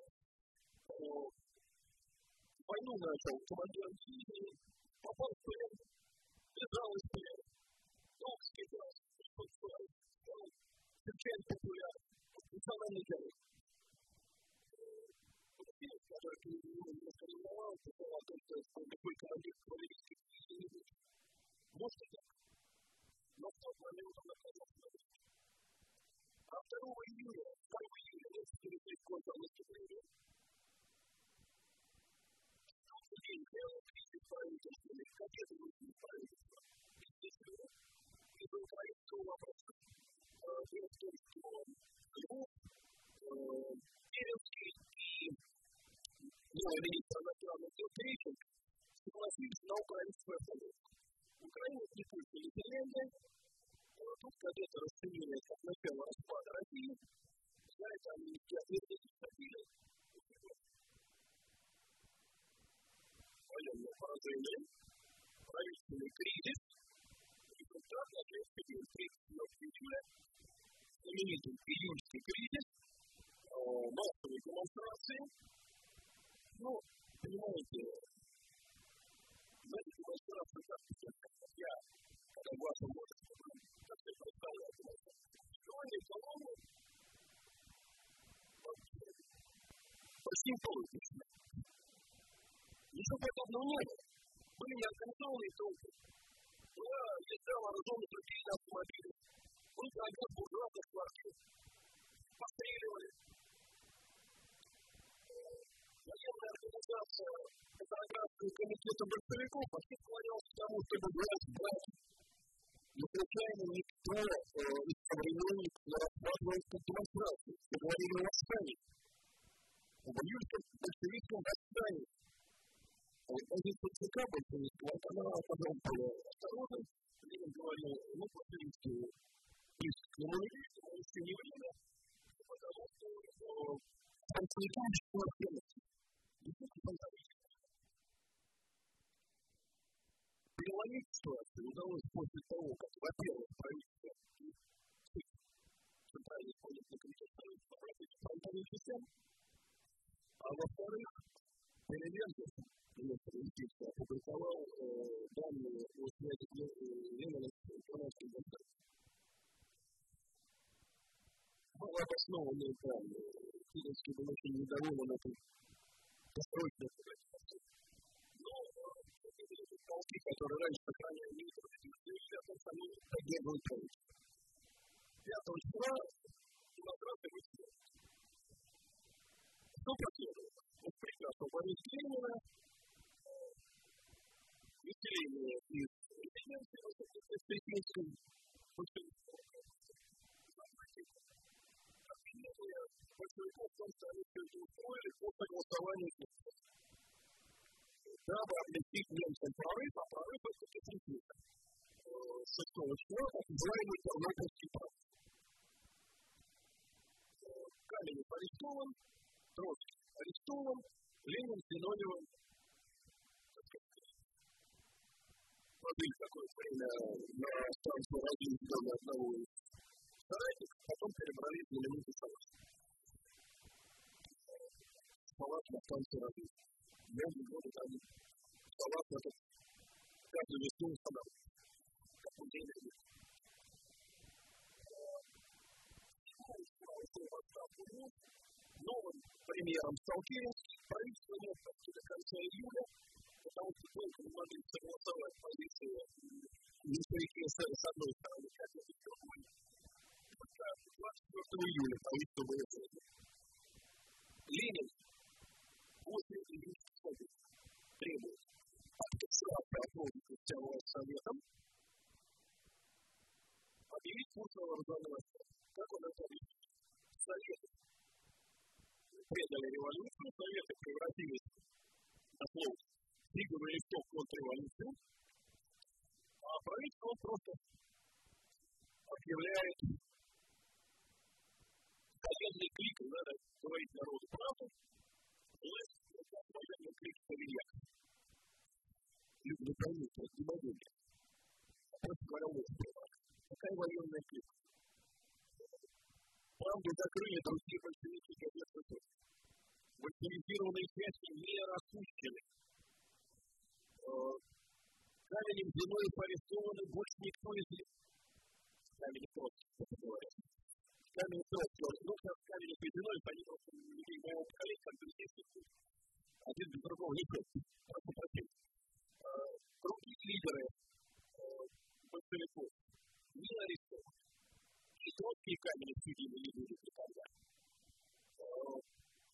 Войну начал командиром дивизии, попал в плен, бежал из плена. Долг скидал, что стал, стал чрезвычайно популярен, национальный герой. Фильм, который ты немножко ревновал, писал о том, что какой командир кавалерийской дивизии не будет. Может и так. Но а 2 июля, 2 июля, если перейти в год Аллахи день делал кризис правительства, или хотел кризис правительства, естественно, из-за украинского вопроса. Дело в том, что Львов, Кировский и новый министр иностранных дел Гречен согласились на украинскую помощь. Украину не пустили Зеленые, тут кадеты расценили как начало распада России, за это не ответили, забили военное поражение, правительственный кризис, результат ответственный период 34 июля, знаменитый июльский кризис, массовые демонстрации. Ну, понимаете, знаете, демонстрации как я, когда в вашем почти полностью. Ничего подобного не было. Были неорганизованные толпы. Была езда вооруженных людей на автомобиле. Был прогресс буржуазных квартир. Постреливали. Военная организация Петроградского комитета большевиков вообще склонялась к тому, чтобы брать брать. Но случайно никто из современников не рассматривал эту демонстрацию. Говорили о восстании. Об июльском большевистском восстании. Позиция ЦК большевистского, она потом была осторожна. Ленин говорил, ну, по-фински, из коммунизма, еще не время, потому что французская ценность. Действительно Переломить ситуацию удалось после того, как, во-первых, правительство Центральный исполнительный комитет Союза по правительству фронтовых систем, а во-вторых, Перевернутый министр юстиции опубликовал данные о связи Ленина с информацией государства. Было обоснованные данные. Филинский был очень недоволен этой постройкой Но полки, которые раньше сохраняли нейтралитет, о том, что они поддерживают правительство. 5 числа демократы вышли. Что последовало? Вот прекрасно Борис Ленина, выселение из резиденции Высокопреспективской обвинение большевиков в том, что они все это устроили по согласованию с дабы облегчить немцам прорыв, а прорыв это дефицит. 6 числа так называемый Тернопольский прорыв. Каменев арестован, Троцкий арестован, Ленин с Зиновьевым провели какое-то время на станцию радио в доме одного из соратников, потом перебрались в знаменитый салат. Салат на станции радио. Годы там салат этот каждую весну устанавливали. Как он день идет. Новым премьером Керенский, правительство не до конца июля, потому что только не могли согласовать позиции меньшевики СССР с одной стороны, как это с другой. Только 24 июля правительство было. Ленин после июльских событий требует подписаться отводить вся власть Советом, объявить на вооруженного Как он это видит? Советы. Предали революцию, Советы превратились на слово фигуру листов контрреволюцию, а правительство просто объявляет военный клик, надо говорить народу правду, власть как не это демагогия. Просто говоря, вот Какая военная клик? Правду закрыли другие большевики газеты Большевизированные части не распущены. Каменем зимой арестованы больше никто из них. Камень Троцкий, это говорят. Камень Троцкий, ну, как камень они просто людей моего поколения, как друзей Один без другого не ходит. Прошу прощения. Другие лидеры большевиков не арестованы. И Троцкий камень судимы не будут никогда.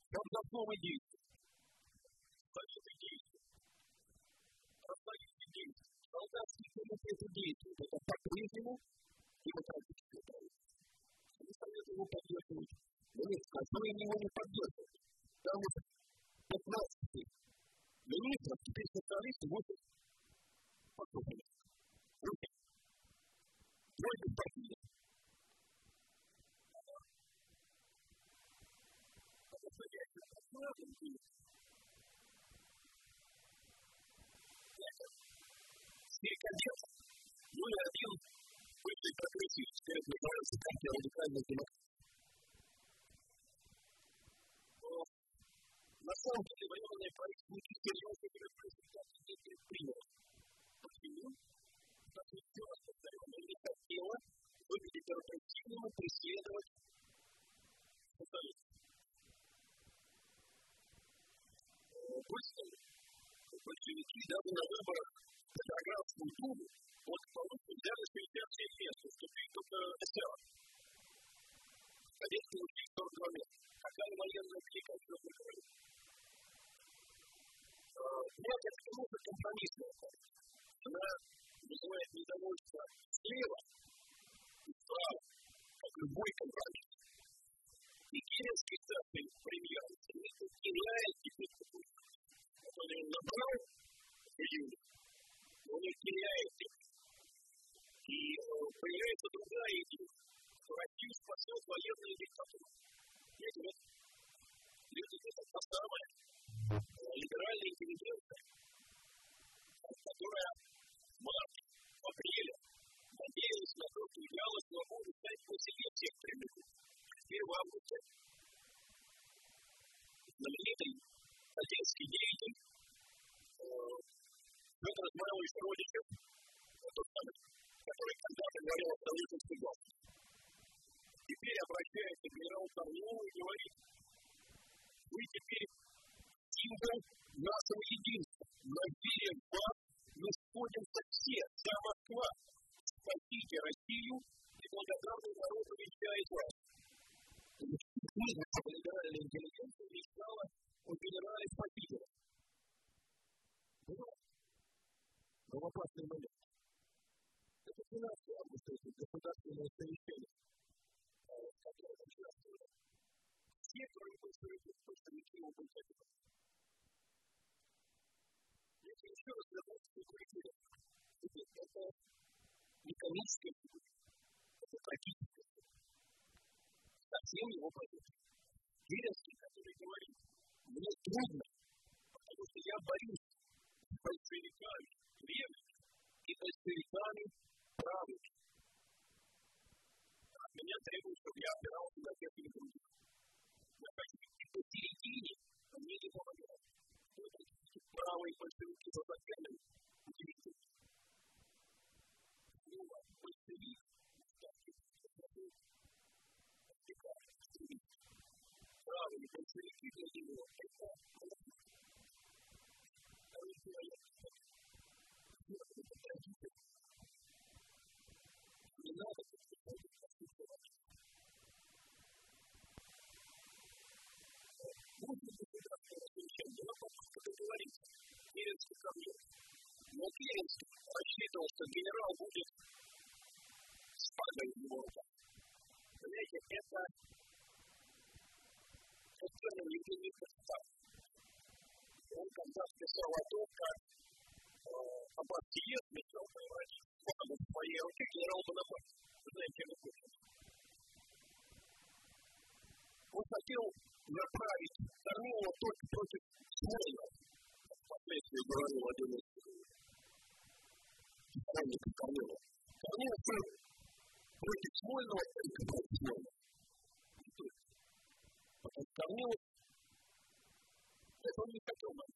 Там основы действия. Советы действия. Профсоюзы действия. Солдатские комитеты действия. Это по-прежнему демократическое правительство. Они советы его поддерживают. Но нет, что они его не поддерживают? Потому что 15 Вот послушайте. Руки. Тройка партии. Перекодец. И один бывший прогрессист, теперь называется как радикальный демократ. На самом деле военные правительники серьезно результаты не предприняли. Почему? Как еще раз повторю, мы не хотела выглядеть корпоративным и преследовать социализм. Быстро большевики даже на выборах Петроградскую думу вот получили взяли 67 мест, уступили только СССР. Советские ушли 42 места. Какая военная клика, что вы говорите? Вот это кому-то компромиссная Она вызывает недовольство слева и справа, как любой компромисс. И Керенский царский премьер теряет теперь Он ее набрал в июне, он их теряет И появляется другая идея, Россию спасет военная диктатура. Видите, вот люди это та самая либеральная интеллигенция, которая в в апреле надеялась на то, что идеалы свободы стать посильнее всех примеров. Теперь в августе знаменитый отеческий деятель Петр Измайлович Родичев, тот самый, который когда-то говорил о столичности власти. Теперь обращается к генералу Корнилову и говорит, вы теперь символ нашего единства. Но веря в вас, мы сходимся все, вся Москва. Спасите Россию, и благодарный народу венчает вас. Книга «Либеральная интеллигенция» мечтала о генерале-спасителе. Было. Но в опасный момент. Это 12 августа, это государственное совещание, в котором участвовали все, кроме большевиков, большевики его большевиков еще раз вернусь к фигуре Это не комическая фигура, это трагическая фигура. Совсем его позиция. Керенский, который говорит, мне трудно, потому что я борюсь с большевиками левыми и большевиками правыми. От меня требуют, чтобы я опирался на тех или других. Я хочу идти посередине, но мне не помогает 不让卫生生气，说天冷，你去洗。因为我会吃力，这个是你，不让卫生生气，就是我太过好了。我吃了也不错，我吃的很开心。你那个是什么？你吃什么？目的是为了实现我们的目标。Керенский ко мне. Но Керенский рассчитывал, что генерал будет с пагой в его. Понимаете, это совершенно Евгений Костак. Он когда писал о том, как об отъезд писал, понимаете, пагу в своей руке генерал Бонапарт. Вы знаете, это Он хотел направить Корнилова только против Смольного. Впоследствии говорил один из сторонников Корнилова. Корнилов был против Смольного только против Смольного. Потому что Корнилов это он не хотел нам.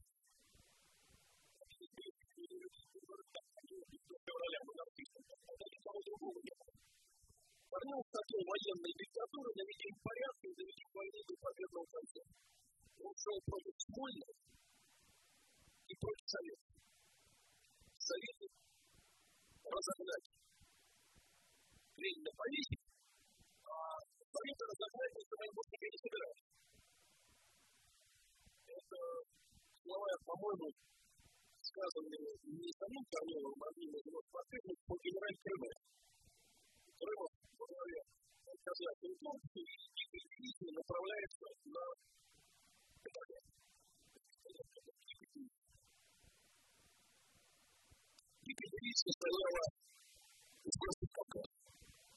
февраля мы напишем, это никого другого не было. Корнилов хотел военной диктатуры, наведения порядка и доведения войны до победного конца. Он шел против Смольного и против Совета. Советы разогнать. Ленина повесить, а Советы разогнать, если мы больше не собирались. Это слова, по-моему, сказанные не самим Корниловым, а одним из его спортивных по генераль Крымов. Крымов во главе казахской Турции направляется на России состояла из просто какая.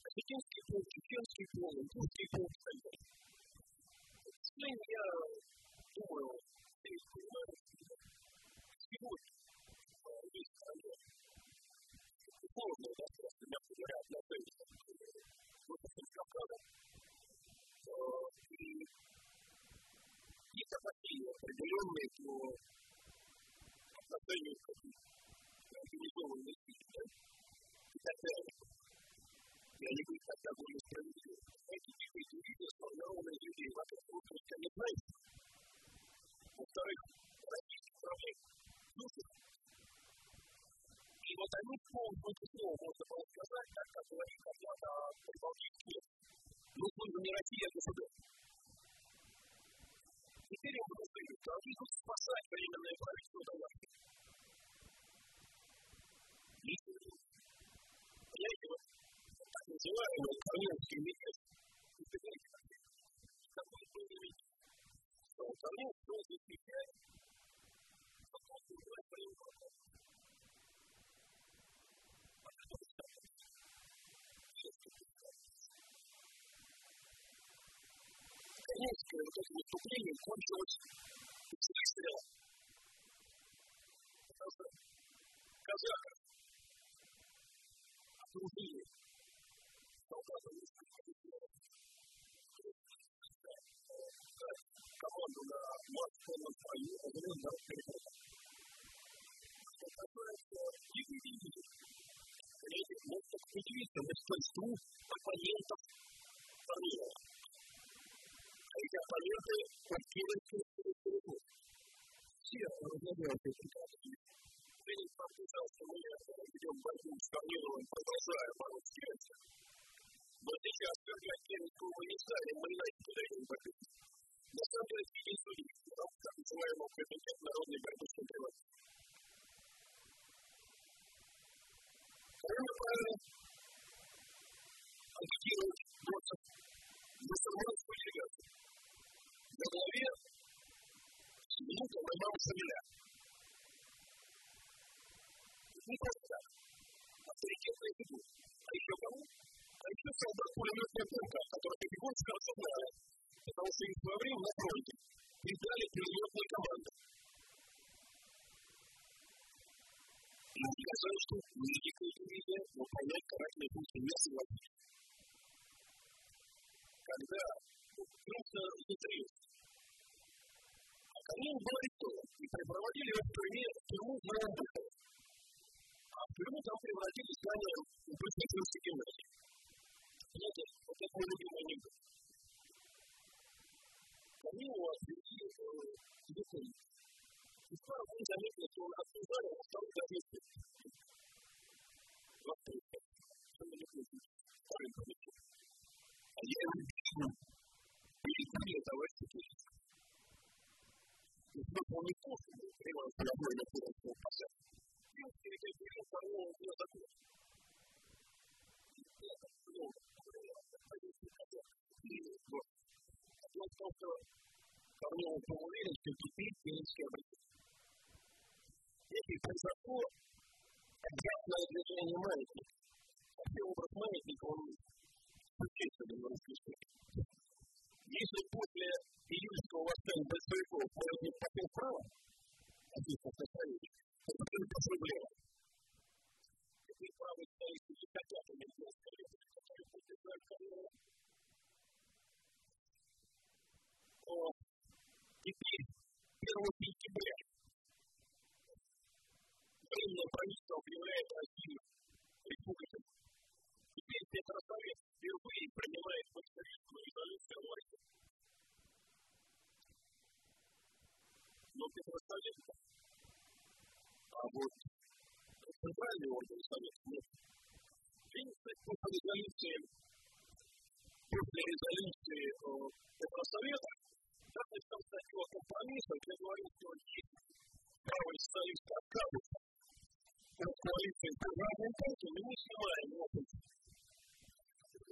Осетинский полк, чеченский полк, ингушский полк и так далее. К сожалению, я думаю, все понимают, что сегодня в этой стране сложное достаточно, мягко говоря, отношение к Восточным Кавказам. И есть такие определенные по отношению к организованной сети, да, и далее. И они были тогда более справедливы. Эти типы дивизии сформированные людей вокруг Лукашенко не знают. Во-вторых, российских проблем слушают. И вот они полном слово можно так как говорит когда-то Прибалтийский Ну, служба не Россия, а. Теперь им нужно они идут спасать временное правительство Даллахи. Понимаете, вот так называемый Корниловский мятеж, какой был мятеж? Что Корнилов был защищать Конечное вот это выступление кончилось выстрелом. Потому что Ленин подписал, что мы ведем борьбу с Корниловым, продолжая с Ельцем. Но сейчас, когда мы не стали, мы начали Ленин борьбу. На самом деле, сидит судей, так называемый комитет народной борьбы с контролем. Правильно, правильно. Агитировать против мусульманскую делегацию. На главе внуком Романа Шамиля. Не просто. Авторитетная фигура. А еще кому? А еще солдат пулеметная полка, который потихоньку хорошо знали, потому что их свое время на фронте передали пулеметные команды. И сказали, что великая дивизия выполнять карательные функции не согласились. Когда крупно внутри они был арестован и припроводили его в тюрьме, в тюрьму в Новомбыхово. А в тюрьму там превратили здание в бывшей крымской гимназии. Знаете, вот это мой любимый анекдот. Они его отвели в Духовик. И скоро вы заметили, что он обсуждали во второй газете. Во второй газете. Что Был уверен, что теперь Пенинский обратит. Если произошло обратное движение маятника, вообще образ маятника, он русской истории. Если после июльского восстания большевиков маятник пошел вправо, в Союзе, то потом пошел влево. Теперь правый стоит и хотят американские которые поддержали Корнилова. Теперь, 1 сентября, Временное правительство объявляет Россию республикой. Теперь Петросовет впервые принимает большевистскую резолюцию войне. Но Петросовет, а вот центральный орган Совета нет. Видите, после резолюции, после резолюции Петросовета, когда начнем с такого компромисса, я говорил, что есть правый союз Кавказа, коалиция программы партии, но мы снимаем опыт.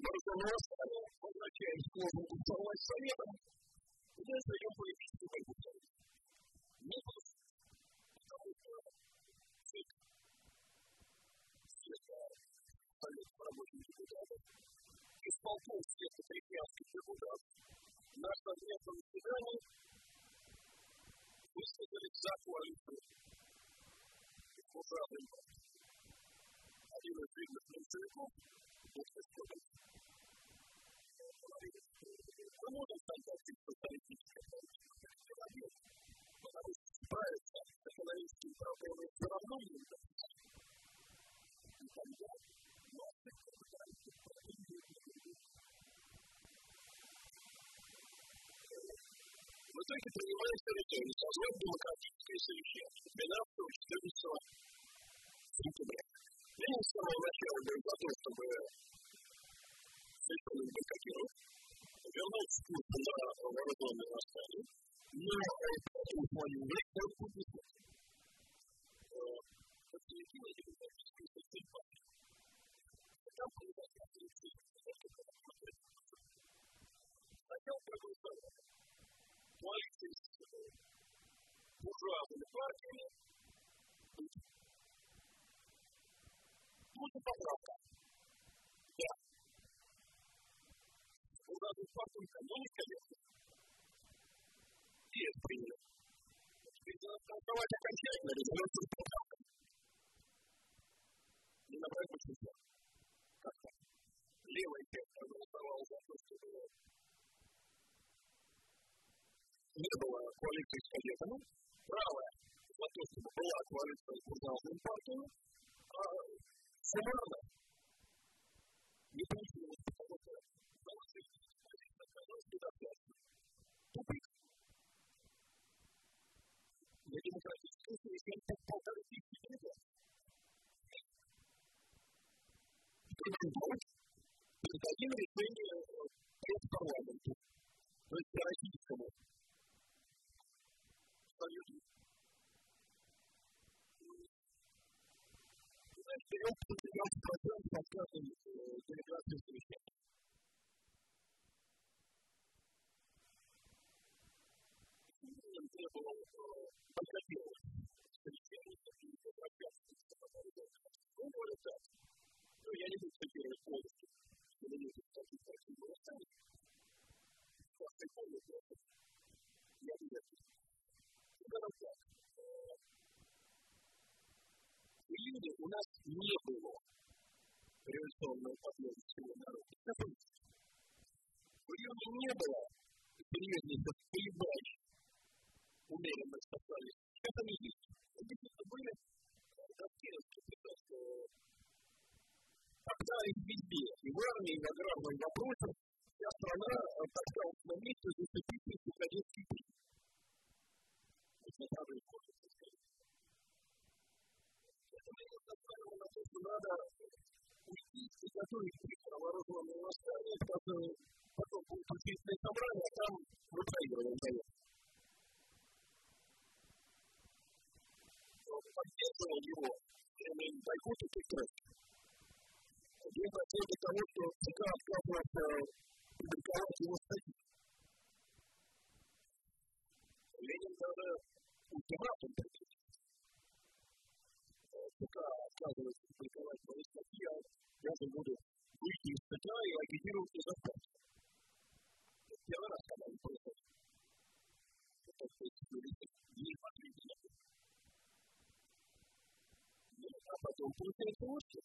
Барзановского означает слово «управлять советом», где даем политический выбор. Не потому что цикл света советов рабочих депутатов, исполком света препятствий депутатов, на совместном заседании высказались за коалицию служебным один из видных меньшевиков, доктор Скобин, говорит, мы можем стать социалистическим человеком, потому что справиться с экономическими проблемами все равно не удастся. И тогда наши まあ、とにかく言われてるというか、4分間実験する日は、目立つを人に人は、いいとね。目にしたら私は文化としても、そういった文化というのを、世の中に行ったら、我々と思いましたよね。今は、こういうふうに、上からこういうふうに。Thank you. Коалиция с буржуазными партиями Будет поправка. Да. Спортунка, но не конечно. И это. Теперь надо толковать окончательно, резолюцию с поправкой. Не набрать большинство. Как так? Левая часть проголосовала за то, чтобы не было коалиции с кадетами. Правая за то, чтобы была коалиция с буржуазными партиями. А Самарна не получила какого-то тупик. На демократическом совещании полторы тысячи. Второй год передадим решение пресс-парламенту, то есть российскому союзу берем 15% от каждой делегации совещания. требовал подготовить совещание и возвращаться Он говорит так, ну, я не буду цитировать полностью, что вы не будете таких таких голосами. После полностью я не знаю. Говорит так, периоде у нас не было революционного подъема всего народа. В периоде не было серьезных колебаний умеренных социальных. Это не есть. Это были достоинства что тогда их везде, и в армии, и в аграрном вопросе, вся страна оказалась на месте зацепившись кадетский пик. Это правда направлена на то, что надо уйти и готовить вооруженные восстания, которые потом будут учительные собрания, а там мы проигрываем, конечно. Поддерживал его временем бойкота Петров. Один хотел до того, что ЦК отказывается публиковать его статьи. Ленин даже ультиматум предъявил пока отказывается публиковать мои статьи, я даже буду выйти из ЦК и агитировать безопасность. Это первый раз, когда это происходит. Это не потребно. А потом получается вот что.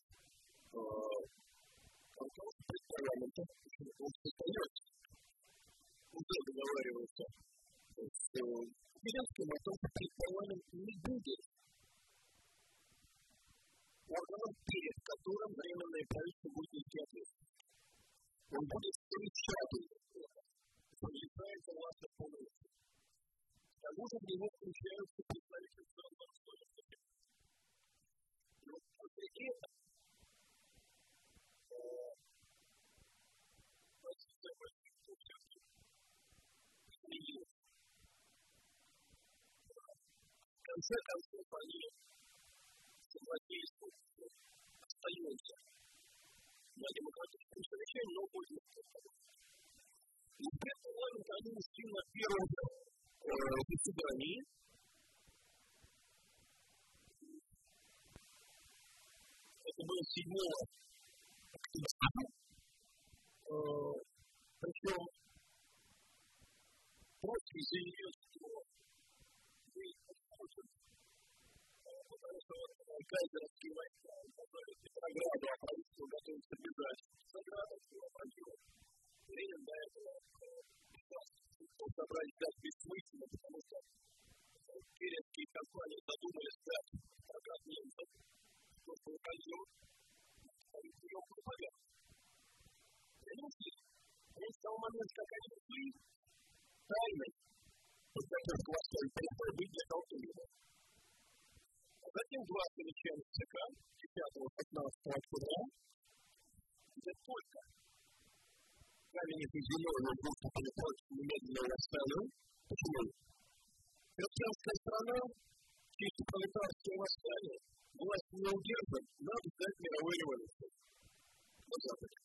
Руководство парламента, он создается, уже договаривается с Зеленским о том, что парламент не будет органом, перед которым временное правительство будет нести ответственность. Он будет встречать что является властью полностью. К тому же в него включаются представители государства. И вот после этого позиция правительства все-таки изменилась. В конце концов, они согласились остаемся на демократическом совещании, но будет И этом момент они ушли на первом заседании. Это было 7 октября. причем Троцкий заявил, что мы что а хотел собрать сдать бессмысленно, потому что керенские компании задумали сдать прокат немцев, то, что пойдет, прием пропаганды. Ленинский, он стал момент, как они ушли, тайной, подготовка властей перестал быть для Толкунина. Затем 20 член ЦК 10-15 октября, где только Каменев и Зеленый выступили против немедленного восстания. Почему? Крестьянская страна, чисто пролетарское восстание, власть не удержит, надо дать мировой революции. На Западе.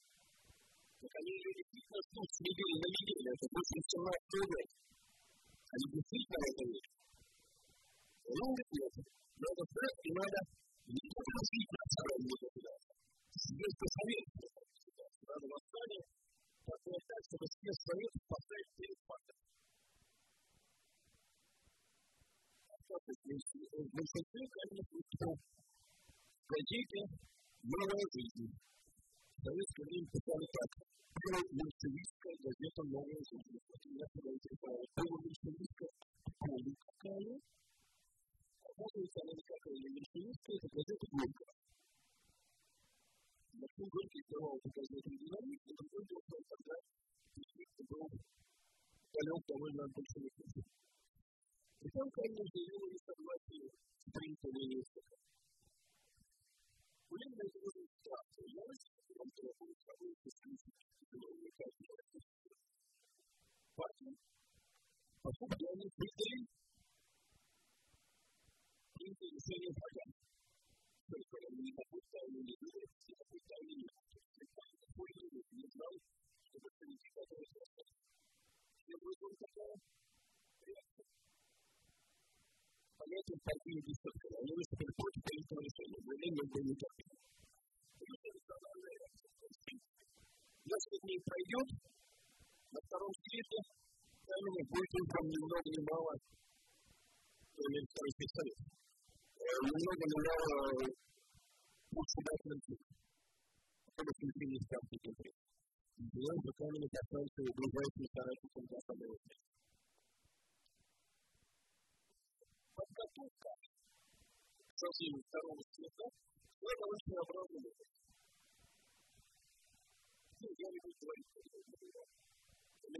Так они ее действительно ждут с недели на неделю, это больше 17 лет. Они действительно это верят. Ну, нет, Luego, creo que no era ni tan fácil pasar el mundo de la Siguió el pensamiento, la demostración, para conectarse con los pies sonidos, pasar el tiempo para Entonces, me sentí que era un poquito gallega, no lo he visto. Sabes que me empezó a notar, pero me seguiste el galleta, no lo he visto. Me sentí que era un poquito gallega, no lo he visto. Конечно, в газете «Новая жизнь» советское время писали так. Была меньшевистская газета «Новая жизнь». Это меня всегда интересовало. Была меньшевистская поле какая, оказывается, она никакая не меньшевистская, это газета «Горького». Максим Горький издавал эту газету «Динамик», и другой дело, что он тогда действительно был далек довольно от большевиков. И там, конечно, его несогласие с принятым Ленинского. У Ленина это очень страшная ярость, он требует собой исключить уголовную казнь партии, поскольку они приняли приняли решение программы. Только они не допускали, не думали, не допускали, не допускали, не знал, что большевики готовы сказать. Чем вызвала такая реакция? Понятие партии десятка. Они выступили против политического решения. Мнение было никаким. Несколько дней пройдет, на втором свете камень будет утром ни много ни мало, второй специалист, el mundo que me da que sí. Y yo, que de usted. Cuando tú en el cielo, yo no voy a ser aprobado de usted. Sí, yo me digo, yo me digo, yo me digo, yo me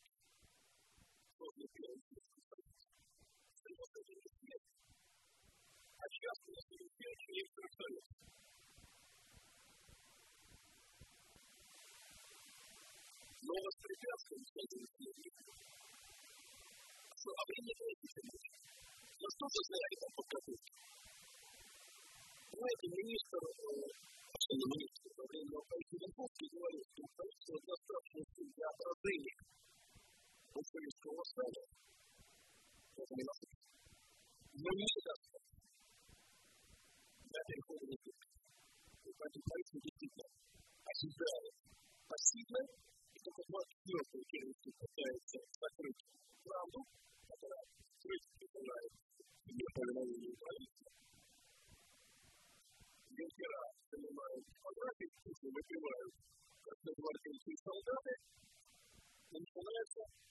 Но не достаточно. Для перехода на путь. Поэтому правительство действительно осуждает пассивно, и только 24 керовцы пытаются закрыть правду, которая скрыть предполагает не половину правительства. Юнкера занимают фотографии, если выпивают красногвардейские солдаты, и начинается фотография восстания, а потом, я думаю, говорить нет никакого смысла, достаточно сказать правду. Восстание с восстанием, это восстание не скрыто никакого смысла. Есть кто видел живописный колодец, посвященный штурму земного коста, то вы должны понимать, что это художественное произведение, никакого стиля. Мир был, это согласиться,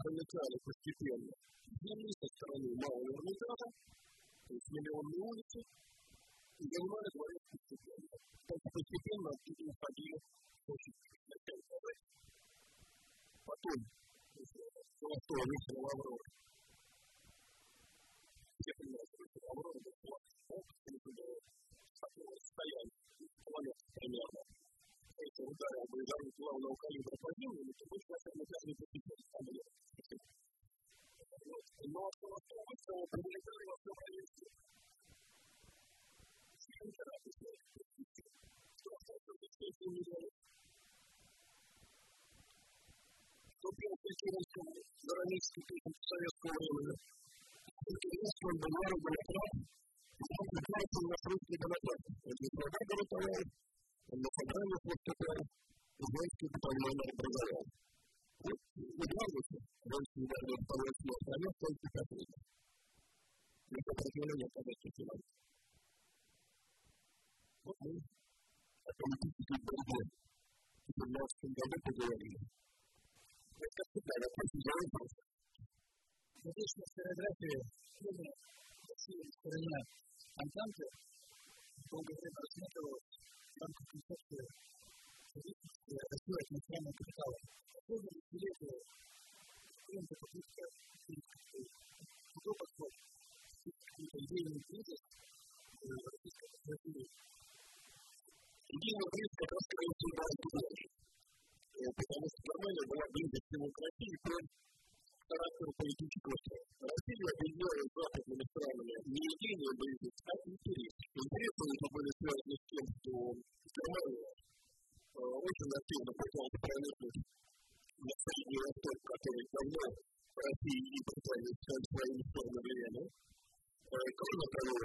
проникали постепенно земли со стороны Малого Эрмитажа, то есть миллионные улицы, и занимали дворец постепенно. Так постепенно оттуда уходили очень высокие Потом, золотое вечер Лаврова, все понимают, что Лаврова был такого состояния, километр примерно. Если ударил бы орудия главного калибра по земле, то будет на каждый постепенно самолет. Но что выстрела прилетали районе. Сколько раз что остался за 7 миллионов? Что первый критическом граническом кризисе советского времени? Он был вырублен Заключается на русский демократ. Это слова голосовал, на собраниях выступал, женский батальон образовал. Вот, удавится, женский батальон второй слов, а я только католик. Это определение казахских финансов. Вот мы о политической борьбе в 17 году поговорили. Это как всегда, вопрос за вопрос. Здесь на стереографии Россия стороне Антанты долгое время рассматривалась в рамках концепции зависимости России от национального капитала. Особенно десятилетия принята попытка другой подход, какой-то идейный кризис Российской Федерации. Идейный кризис как раз скорее всего потому что Германия была ближе к демократии, характеру политического строя. Россия объединяла с западными странами не единую близость, а интерес. Интересы уже были связаны с тем, что Германия очень активно пыталась проникнуть на Средний Восток, который давно России и Британии стали своими стороны влияния. Кроме того,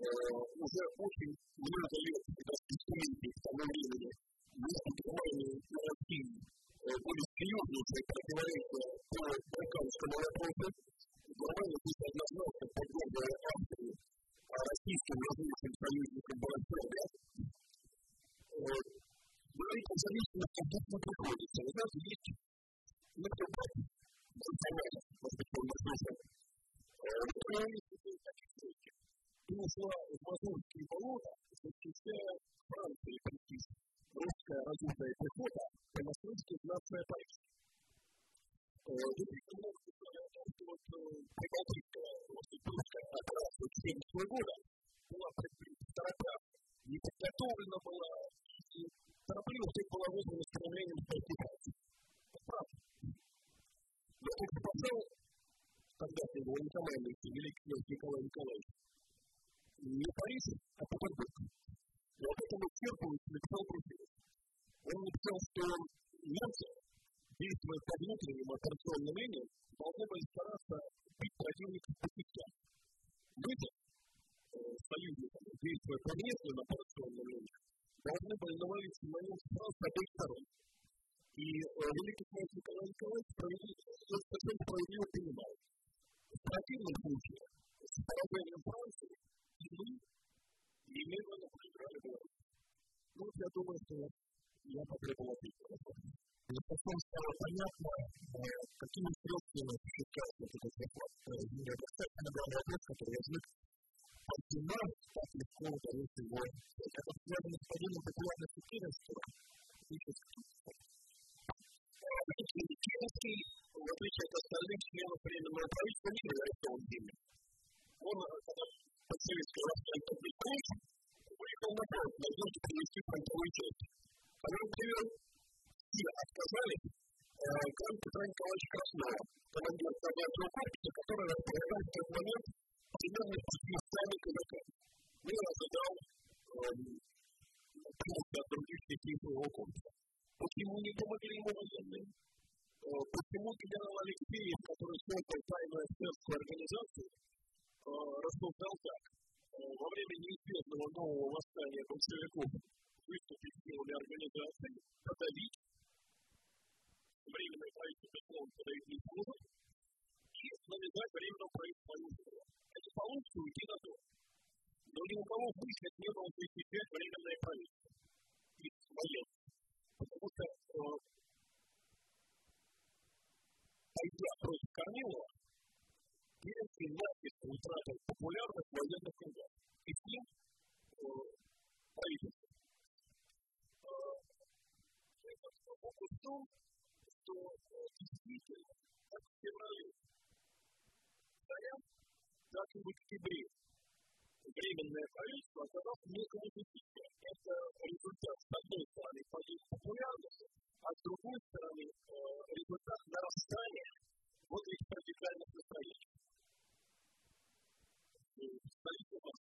уже очень много лет, когда десятилетий к тому времени, между Германией и Россией были серьезнейшие противоречия по балканскому вопросу. Германия здесь однозначно поддерживала Австрию, а российским различным союзникам была Сербия. Говорить о зависимости здесь не приходится. Вы знаете, есть некоторые банковая, может быть, он наслышан. И ушла в Мазурские болота, защищая Францию и престиж русская разумная пехота по-московски знатная полиция. Действительно, много история о том, что вот прибалтийская русская операция 1970 года была предпринята торопливо, не подготовлена была, и торопливо всех была вызвана стремлением правда. Но только пошел тогдашний военкомандующий великий Николай Николаевич не Париж, а Петербург. Этом исчерпывающе написал Брусилов. Он написал, что немцы, действуя по внутренним операционным линиям, должны были стараться бить противника по частям. Люди, союзниками, действуя по внешним операционным линиям, должны были навалиться на немцев сразу с обеих сторон. И великий князь Николай Николаевич совершенно справедливо понимал, в противном случае, с поражением Франции, мы немедленно проиграли Беларусь. Ну, вот я думаю, что я потребовал ответа. И потом стало понятно, какими средствами осуществляется этот захват. Мне достаточно был вопрос, который возник почему так легко удалось его. Это связано с падением популярности Керенского. Керенский, в отличие от остальных членов Временного правительства, не был арестован деньги. Он, когда под советской властью Антон выехал на фронт, надеялся привести фронтовую часть. Когда он привел и отказались, Карл Петра Николаевич Краснова, командир казачьего корпуса, который располагал в тот момент примерно с местами КВК. И ожидал помощи от других частей своего корпуса. Почему не помогли ему военные? Почему генерал Алексеев, который создал тайную эсерскую организацию, рассуждал так. Во время неизбежного нового восстания большевиков выступить силами организации, подавить временное правительство безусловно подавить сможет, и навязать временное правительство Южного. Это получится уйти на то. Но ни у кого в мыслях не было защищать временное правительство. И военное. Потому что пойдя против Корнилова, Керенский начисто утратил популярность военных кругах. И с ним правительство. Вопрос в том, что действительно, как в феврале, так и в октябре, временное правительство оказалось некоммунистическое. Это результат, с одной стороны, падения популярности, а с другой стороны, результат нарастания вот этих радикальных настроений. Столица масс.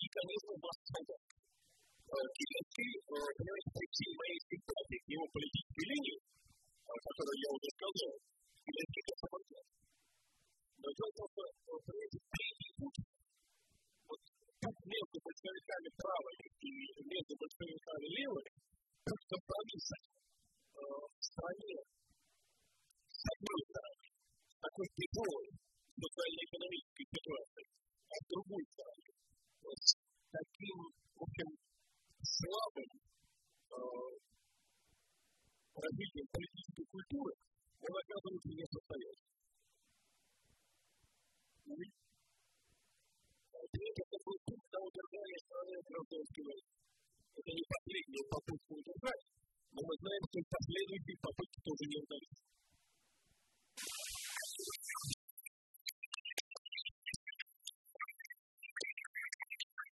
И, конечно. Керенский, понимаете, при всей моей симпатии к его политической линии, о я уже сказал, Керенский это самоцель. Но дело в том, что, понимаете, третий путь тут между большевиками правыми и между большевиками левыми компромисса в стране с одной стороны, такой тяжелой социально-экономической ситуацией, а с другой стороны, с таким, в общем, слабым развитием политической культуры, он оказывается несостоятельным. Третье, это был пункт на удержание страны от гражданской войны. Это не последняя попытка удержать, но мы знаем, что последующие попытки тоже не удались.